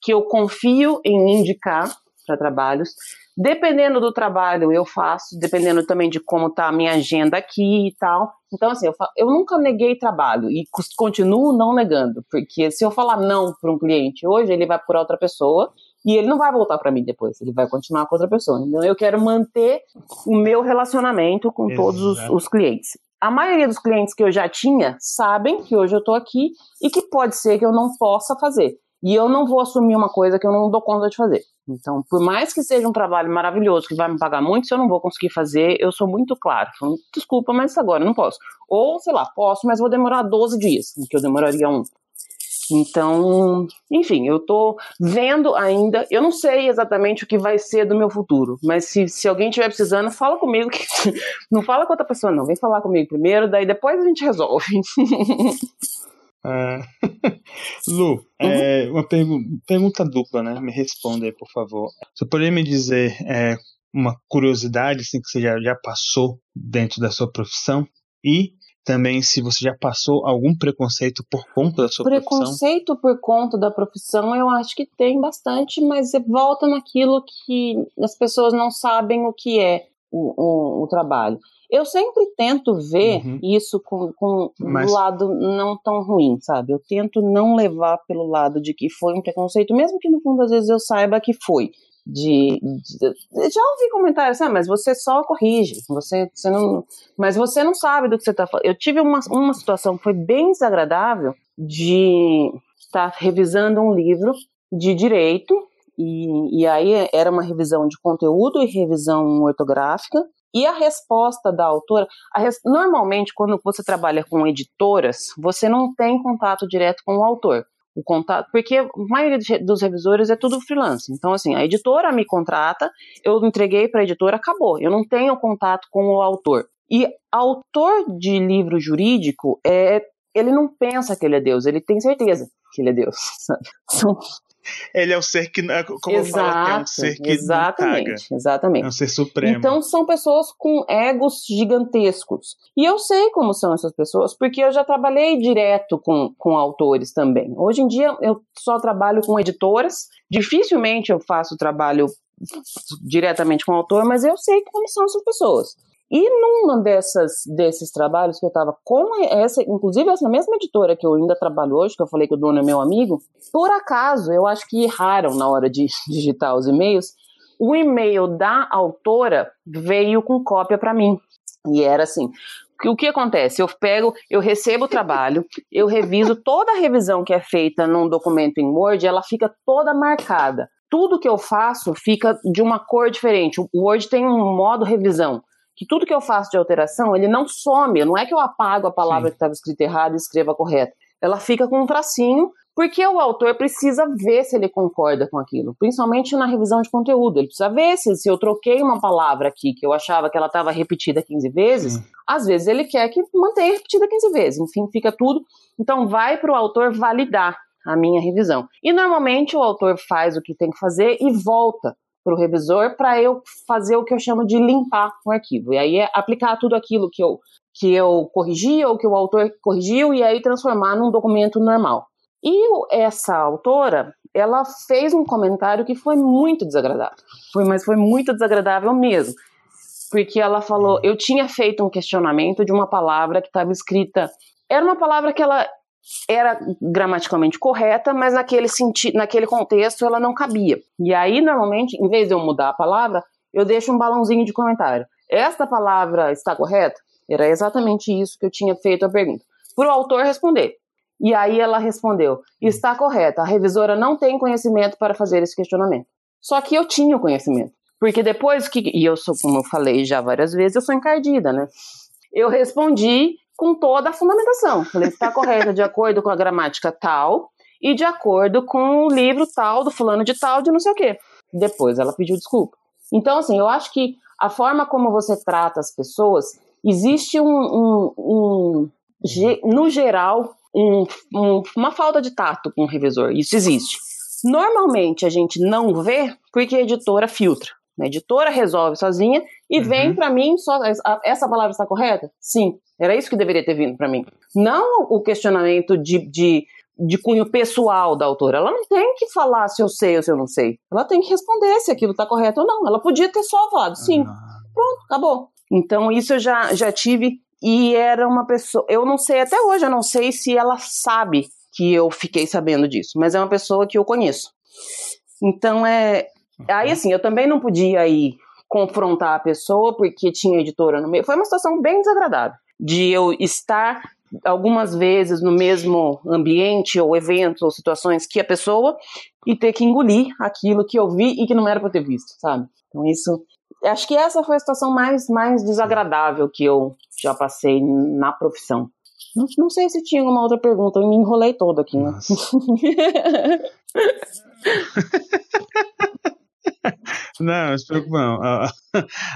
que eu confio em indicar para trabalhos. Dependendo do trabalho, eu faço, dependendo também de como está a minha agenda aqui e tal. Então, assim, eu, falo, eu nunca neguei trabalho e continuo não negando, porque se eu falar não para um cliente hoje, ele vai por outra pessoa e ele não vai voltar para mim depois, ele vai continuar com outra pessoa. Então, eu quero manter o meu relacionamento com Exato. todos os, os clientes. A maioria dos clientes que eu já tinha sabem que hoje eu estou aqui e que pode ser que eu não possa fazer. E eu não vou assumir uma coisa que eu não dou conta de fazer. Então, por mais que seja um trabalho maravilhoso, que vai me pagar muito, se eu não vou conseguir fazer, eu sou muito claro. Falo, Desculpa, mas agora não posso. Ou, sei lá, posso, mas vou demorar 12 dias, que eu demoraria um. Então, enfim, eu tô vendo ainda. Eu não sei exatamente o que vai ser do meu futuro, mas se, se alguém estiver precisando, fala comigo. Que, não fala com outra pessoa, não. Vem falar comigo primeiro, daí depois a gente resolve. Uh, Lu, é, uhum. é, uma pergu pergunta dupla, né? Me responda aí, por favor. Você poderia me dizer é, uma curiosidade assim, que você já, já passou dentro da sua profissão? E também se você já passou algum preconceito por conta da sua preconceito profissão? Preconceito por conta da profissão, eu acho que tem bastante, mas volta naquilo que as pessoas não sabem o que é o, o, o trabalho. Eu sempre tento ver uhum. isso com, com Mas... lado não tão ruim, sabe? Eu tento não levar pelo lado de que foi um preconceito, mesmo que no fundo às vezes eu saiba que foi. De, de já ouvi comentários, ah, mas você só corrige, você, você não, mas você não sabe do que você está falando. Eu tive uma, uma situação que foi bem desagradável de estar revisando um livro de direito e, e aí era uma revisão de conteúdo e revisão ortográfica e a resposta da autora, res... normalmente quando você trabalha com editoras, você não tem contato direto com o autor. O contato, porque a maioria dos revisores é tudo freelance. Então, assim, a editora me contrata, eu entreguei para a editora, acabou. Eu não tenho contato com o autor. E autor de livro jurídico, é, ele não pensa que ele é Deus, ele tem certeza que ele é Deus. Sabe? São, ele é o ser que, é, como Exato, eu falo, é um ser que exatamente, exatamente. É um ser supremo. Então são pessoas com egos gigantescos. E eu sei como são essas pessoas, porque eu já trabalhei direto com, com autores também. Hoje em dia eu só trabalho com editoras, dificilmente eu faço trabalho diretamente com o autor, mas eu sei como são essas pessoas. E numa dessas, desses trabalhos que eu estava com essa, inclusive essa mesma editora que eu ainda trabalho hoje, que eu falei que o dono é meu amigo, por acaso, eu acho que erraram na hora de digitar os e-mails, o e-mail da autora veio com cópia para mim. E era assim, o que acontece? Eu pego, eu recebo o trabalho, eu reviso toda a revisão que é feita num documento em Word, ela fica toda marcada. Tudo que eu faço fica de uma cor diferente. O Word tem um modo revisão que tudo que eu faço de alteração, ele não some, não é que eu apago a palavra Sim. que estava escrita errada e escreva correta. Ela fica com um tracinho, porque o autor precisa ver se ele concorda com aquilo, principalmente na revisão de conteúdo. Ele precisa ver se, se eu troquei uma palavra aqui que eu achava que ela estava repetida 15 vezes, Sim. às vezes ele quer que mantenha repetida 15 vezes. Enfim, fica tudo. Então, vai para o autor validar a minha revisão. E normalmente o autor faz o que tem que fazer e volta para o revisor para eu fazer o que eu chamo de limpar o arquivo. E aí é aplicar tudo aquilo que eu, que eu corrigi ou que o autor corrigiu e aí transformar num documento normal. E essa autora, ela fez um comentário que foi muito desagradável. Foi, mas foi muito desagradável mesmo. Porque ela falou, eu tinha feito um questionamento de uma palavra que estava escrita. Era uma palavra que ela era gramaticalmente correta, mas naquele sentido, naquele contexto ela não cabia. E aí, normalmente, em vez de eu mudar a palavra, eu deixo um balãozinho de comentário. Esta palavra está correta? Era exatamente isso que eu tinha feito a pergunta. Para o autor responder. E aí ela respondeu: está correta, a revisora não tem conhecimento para fazer esse questionamento. Só que eu tinha o conhecimento. Porque depois que. E eu sou, como eu falei já várias vezes, eu sou encardida, né? Eu respondi com toda a fundamentação. Falei, está correta de acordo com a gramática tal e de acordo com o livro tal, do fulano de tal, de não sei o quê. Depois ela pediu desculpa. Então, assim, eu acho que a forma como você trata as pessoas, existe um, um, um no geral, um, uma falta de tato com o revisor. Isso existe. Normalmente a gente não vê porque a editora filtra. A editora resolve sozinha e uhum. vem para mim só. Essa palavra está correta? Sim. Era isso que deveria ter vindo para mim. Não o questionamento de, de, de cunho pessoal da autora. Ela não tem que falar se eu sei ou se eu não sei. Ela tem que responder se aquilo está correto ou não. Ela podia ter só falado sim. Uhum. Pronto, acabou. Então isso eu já, já tive. E era uma pessoa. Eu não sei, até hoje, eu não sei se ela sabe que eu fiquei sabendo disso, mas é uma pessoa que eu conheço. Então é. Aí assim, eu também não podia ir confrontar a pessoa porque tinha editora no meio. Foi uma situação bem desagradável de eu estar algumas vezes no mesmo ambiente ou eventos ou situações que a pessoa e ter que engolir aquilo que eu vi e que não era para ter visto, sabe? Então isso, acho que essa foi a situação mais mais desagradável que eu já passei na profissão. Não, não sei se tinha uma outra pergunta, eu me enrolei todo aqui, né? não, não se preocupe não. A,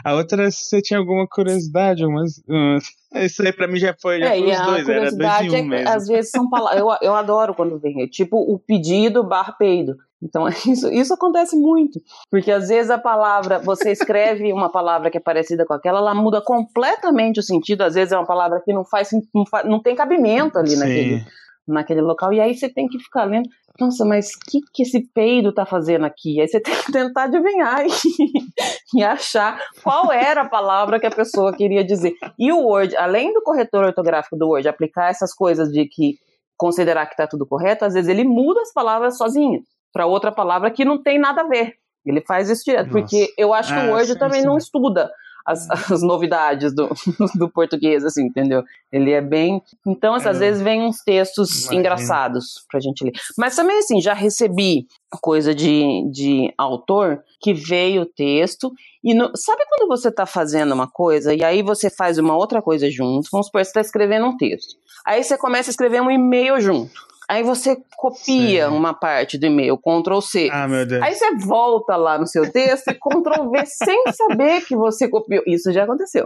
a outra, se você tinha alguma curiosidade, umas, umas isso aí pra mim já foi, já é, foi os dois, era dois em um é mesmo. Às vezes são palavras, eu, eu adoro quando vem, é tipo o pedido barra peido. Então, isso, isso acontece muito. Porque às vezes a palavra, você escreve uma palavra que é parecida com aquela, ela muda completamente o sentido. Às vezes é uma palavra que não faz, não, faz, não tem cabimento ali naquele, naquele local. E aí você tem que ficar lendo. Nossa, mas o que, que esse peido tá fazendo aqui? Aí você tem que tentar adivinhar e, e achar qual era a palavra que a pessoa queria dizer. E o Word, além do corretor ortográfico do Word aplicar essas coisas de que considerar que está tudo correto, às vezes ele muda as palavras sozinho para outra palavra que não tem nada a ver. Ele faz isso direto, Nossa. porque eu acho que o ah, Word sim, também sim. não estuda as, as, novidades do, do português, assim, entendeu? Ele é bem. Então, assim, é. às vezes vem uns textos Imagina. engraçados pra gente ler. Mas também, assim, já recebi coisa de, de autor que veio o texto e no, sabe quando você tá fazendo uma coisa e aí você faz uma outra coisa junto? Vamos supor, você tá escrevendo um texto. Aí você começa a escrever um e-mail junto. Aí você copia Sim. uma parte do e-mail, Ctrl C. Ah, meu Deus. Aí você volta lá no seu texto e Ctrl V sem saber que você copiou. Isso já aconteceu.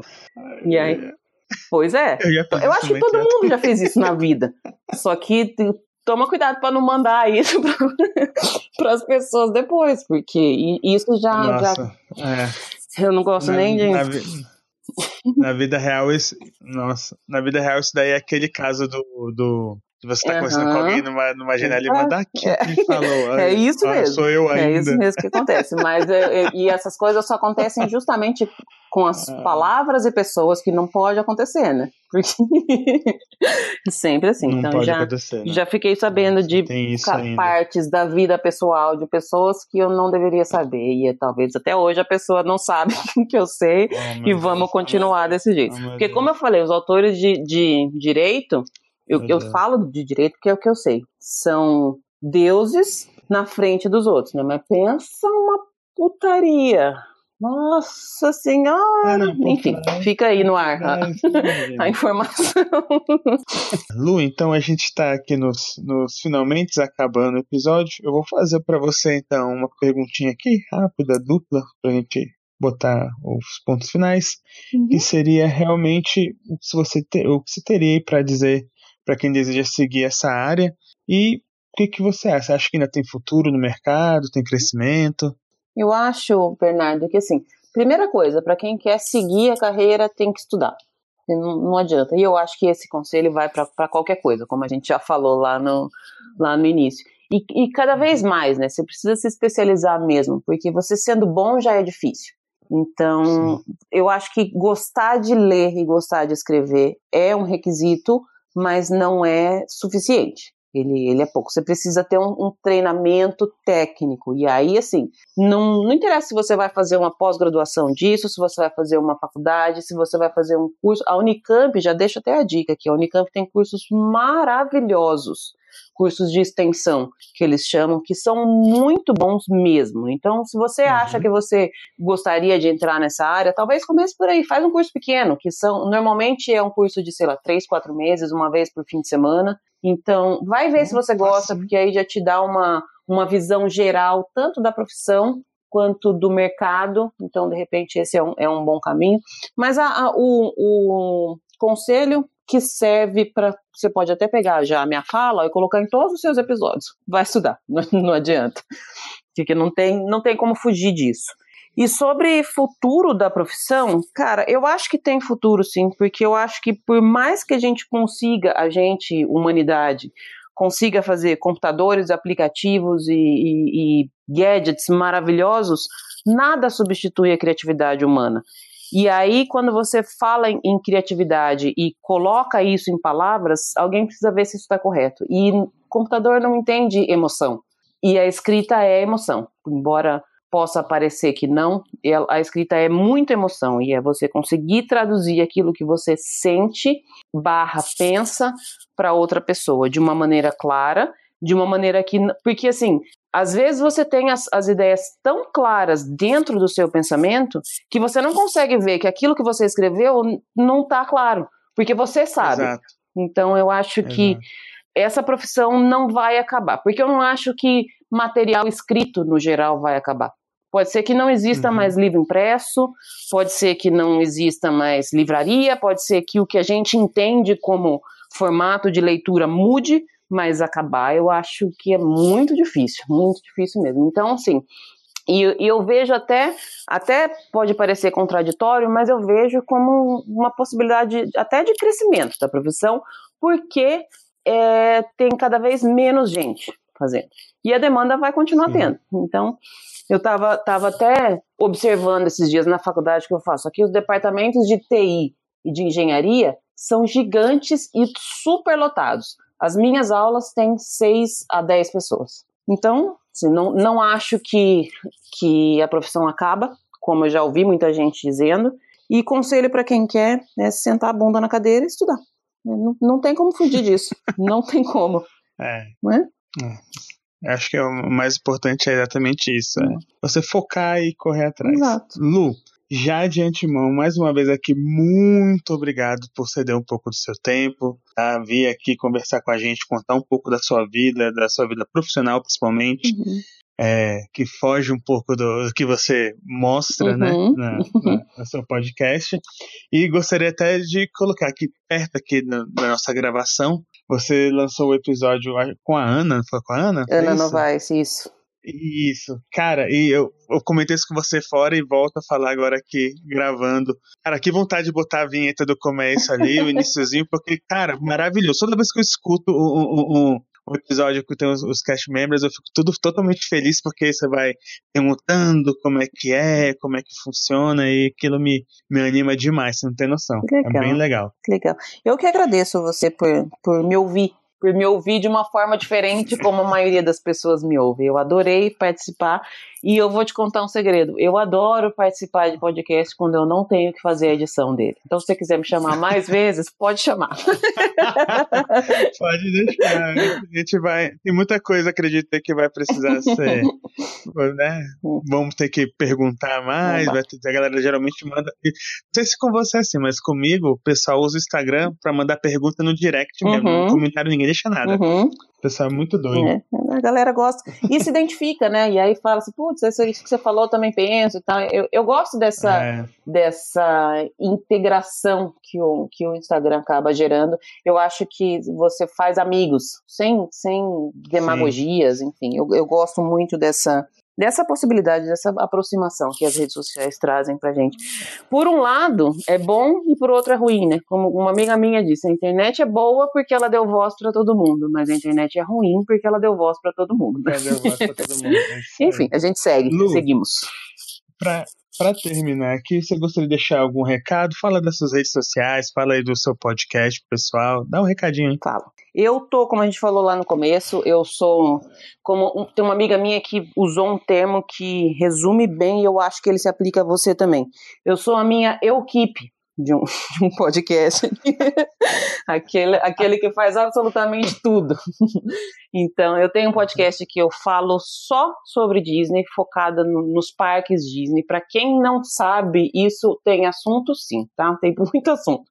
E aí. Pois é. Eu, eu acho que todo mundo já fez isso na vida. Só que toma cuidado para não mandar isso para as pessoas depois, porque isso já. Nossa, já... É. Eu não gosto na, nem de. Na, na vida real, isso, nossa, na vida real isso daí é aquele caso do, do se você tá uhum. conversando com alguém numa, numa janela e manda aqui é. que falou. É isso ah, mesmo. Sou eu ainda. É isso mesmo que acontece. Mas é, é, e essas coisas só acontecem justamente com as ah. palavras e pessoas que não pode acontecer, né? Porque sempre assim. Não então já, né? já fiquei sabendo de partes da vida pessoal de pessoas que eu não deveria saber. E talvez até hoje a pessoa não sabe que eu sei oh, e vamos Deus. continuar desse jeito. Oh, Porque, como eu falei, os autores de, de direito eu, eu falo de direito porque é o que eu sei. São deuses na frente dos outros, né? Mas pensa uma putaria. Nossa senhora! É, Enfim, fica aí no ar a, a informação. Lu, então a gente está aqui nos, nos finalmente acabando o episódio. Eu vou fazer para você então uma perguntinha aqui, rápida, dupla, para a gente botar os pontos finais, uhum. que seria realmente você ter, o que você teria para dizer para quem deseja seguir essa área. E o que, que você acha? Acha que ainda tem futuro no mercado? Tem crescimento? Eu acho, Bernardo, que assim, primeira coisa, para quem quer seguir a carreira, tem que estudar. Não, não adianta. E eu acho que esse conselho vai para qualquer coisa, como a gente já falou lá no, lá no início. E, e cada vez mais, né? Você precisa se especializar mesmo, porque você sendo bom já é difícil. Então, Sim. eu acho que gostar de ler e gostar de escrever é um requisito mas não é suficiente. Ele, ele é pouco. Você precisa ter um, um, treinamento técnico. E aí, assim, não, não interessa se você vai fazer uma pós-graduação disso, se você vai fazer uma faculdade, se você vai fazer um curso. A Unicamp, já deixa até a dica aqui, a Unicamp tem cursos maravilhosos cursos de extensão, que eles chamam, que são muito bons mesmo. Então, se você uhum. acha que você gostaria de entrar nessa área, talvez comece por aí, faz um curso pequeno, que são normalmente é um curso de, sei lá, três, quatro meses, uma vez por fim de semana. Então, vai ver se você gosta, porque aí já te dá uma, uma visão geral, tanto da profissão quanto do mercado. Então, de repente, esse é um, é um bom caminho. Mas a, a, o, o conselho que serve para. Você pode até pegar já a minha fala e colocar em todos os seus episódios. Vai estudar, não, não adianta. Porque não tem, não tem como fugir disso. E sobre futuro da profissão, cara, eu acho que tem futuro sim, porque eu acho que por mais que a gente consiga, a gente, humanidade, consiga fazer computadores, aplicativos e, e, e gadgets maravilhosos, nada substitui a criatividade humana. E aí, quando você fala em, em criatividade e coloca isso em palavras, alguém precisa ver se isso está correto. E computador não entende emoção. E a escrita é emoção. Embora possa parecer que não, a escrita é muita emoção e é você conseguir traduzir aquilo que você sente barra pensa para outra pessoa de uma maneira clara, de uma maneira que porque assim às vezes você tem as, as ideias tão claras dentro do seu pensamento que você não consegue ver que aquilo que você escreveu não está claro, porque você sabe. Exato. Então eu acho Exato. que essa profissão não vai acabar, porque eu não acho que material escrito no geral vai acabar. Pode ser que não exista uhum. mais livro impresso, pode ser que não exista mais livraria, pode ser que o que a gente entende como formato de leitura mude, mas acabar eu acho que é muito difícil, muito difícil mesmo. Então, assim, e, e, eu vejo até, até pode parecer contraditório, mas eu vejo como uma possibilidade até de crescimento da profissão, porque é, tem cada vez menos gente fazendo. E a demanda vai continuar Sim. tendo. Então, eu estava tava até observando esses dias na faculdade que eu faço. Aqui os departamentos de TI e de engenharia são gigantes e super lotados. As minhas aulas têm 6 a 10 pessoas. Então, assim, não, não acho que, que a profissão acaba, como eu já ouvi muita gente dizendo. E conselho para quem quer é sentar a bunda na cadeira e estudar. Não, não tem como fugir disso. não tem como. É. Não é? é. Acho que é o mais importante é exatamente isso. É. Você focar e correr atrás. Exato. Lu, já de antemão, mais uma vez aqui, muito obrigado por ceder um pouco do seu tempo, tá? vir aqui conversar com a gente, contar um pouco da sua vida, da sua vida profissional principalmente, uhum. é, que foge um pouco do, do que você mostra né, uhum. né, na, na, no seu podcast. E gostaria até de colocar aqui perto aqui na, da nossa gravação, você lançou o episódio com a Ana, foi com a Ana? Ana Novaes, isso. Isso, cara, e eu, eu comentei isso com você fora e volto a falar agora aqui, gravando. Cara, que vontade de botar a vinheta do começo ali, o iníciozinho, porque, cara, maravilhoso. Toda vez que eu escuto um, um, um episódio que tem os, os cast members, eu fico tudo totalmente feliz, porque você vai perguntando como é que é, como é que funciona, e aquilo me, me anima demais, você não tem noção. É bem legal. Legal. Eu que agradeço você por, por me ouvir por me ouvir de uma forma diferente como a maioria das pessoas me ouve. Eu adorei participar e eu vou te contar um segredo. Eu adoro participar de podcast quando eu não tenho que fazer a edição dele. Então, se você quiser me chamar mais vezes, pode chamar. pode deixar. A gente vai. Tem muita coisa, acredito, que vai precisar ser. Né? Vamos ter que perguntar mais. Vai ter, a galera geralmente manda. Não sei se com você é assim, mas comigo, o pessoal usa o Instagram para mandar pergunta no direct mesmo. Uhum. No comentário ninguém deixa nada. Uhum. O pessoal é muito doido. É, a galera gosta. E se identifica, né? E aí fala assim, putz, isso que você falou eu também penso e tal. Eu, eu gosto dessa, é. dessa integração que o, que o Instagram acaba gerando. Eu acho que você faz amigos, sem, sem demagogias, Sim. enfim. Eu, eu gosto muito dessa, dessa possibilidade, dessa aproximação que as redes sociais trazem pra gente. Por um lado, é bom e por outro é ruim, né? Como uma amiga minha disse, a internet é boa porque ela deu voz para todo mundo, mas a internet é ruim porque ela deu voz para todo mundo. Né? Deu voz pra todo mundo. É Enfim, a gente segue, Lu, seguimos. Pra, para terminar aqui, você gostaria de deixar algum recado? Fala das suas redes sociais, fala aí do seu podcast pessoal, dá um recadinho aí. Fala. Eu tô, como a gente falou lá no começo, eu sou como tem uma amiga minha que usou um termo que resume bem e eu acho que ele se aplica a você também. Eu sou a minha equipe de um, de um podcast. aquele, aquele que faz absolutamente tudo. então, eu tenho um podcast que eu falo só sobre Disney, focada no, nos parques Disney. Para quem não sabe, isso tem assunto sim, tá? Tem muito assunto.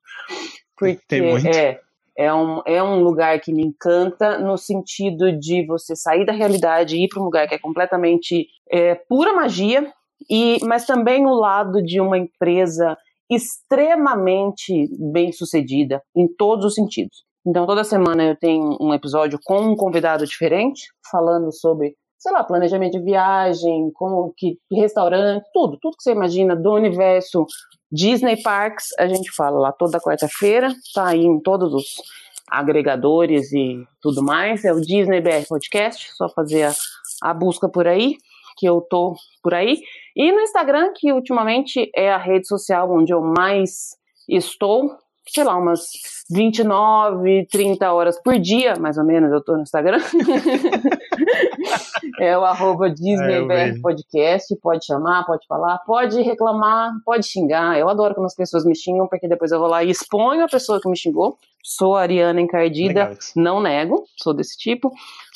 Porque tem muito. é é um, é um lugar que me encanta no sentido de você sair da realidade e ir para um lugar que é completamente é, pura magia, e mas também o lado de uma empresa extremamente bem sucedida em todos os sentidos. Então, toda semana eu tenho um episódio com um convidado diferente, falando sobre, sei lá, planejamento de viagem, como que restaurante, tudo, tudo que você imagina do universo Disney Parks, a gente fala lá toda quarta-feira, tá aí em todos os agregadores e tudo mais, é o Disney BR Podcast, só fazer a, a busca por aí que eu tô por aí. E no Instagram, que ultimamente é a rede social onde eu mais estou, sei lá, umas 29, 30 horas por dia, mais ou menos, eu tô no Instagram. é o arroba DisneyBR Podcast, pode chamar, pode falar, pode reclamar, pode xingar. Eu adoro quando as pessoas me xingam, porque depois eu vou lá e exponho a pessoa que me xingou. Sou Ariana Encardida, não nego, sou desse tipo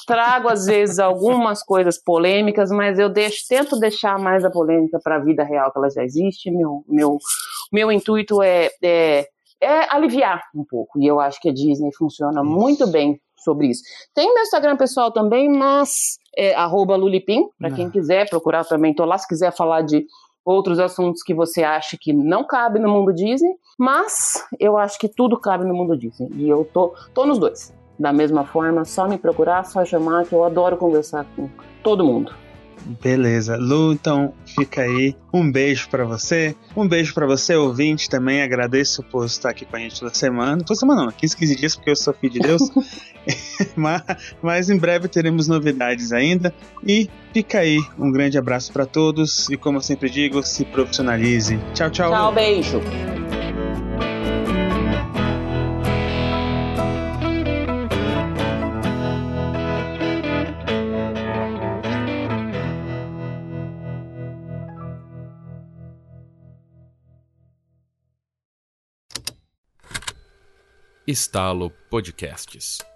trago às vezes algumas coisas polêmicas, mas eu deixo, tento deixar mais a polêmica para a vida real que ela já existe. Meu, meu, meu intuito é, é, é aliviar um pouco. E eu acho que a Disney funciona isso. muito bem sobre isso. Tem meu Instagram pessoal também, mas é Lulipim, para quem quiser procurar também. Tô lá se quiser falar de outros assuntos que você acha que não cabe no mundo Disney, mas eu acho que tudo cabe no mundo Disney. E eu tô, tô nos dois da mesma forma, só me procurar, só chamar, que eu adoro conversar com todo mundo. Beleza, Lu, então fica aí. Um beijo para você, um beijo para você, ouvinte também. Agradeço por estar aqui com a gente toda semana. Toda semana não, 15, 15 dias, porque eu sou filho de Deus. mas, mas em breve teremos novidades ainda. E fica aí, um grande abraço para todos. E como eu sempre digo, se profissionalize. Tchau, tchau. Tchau, beijo. Estalo Podcasts.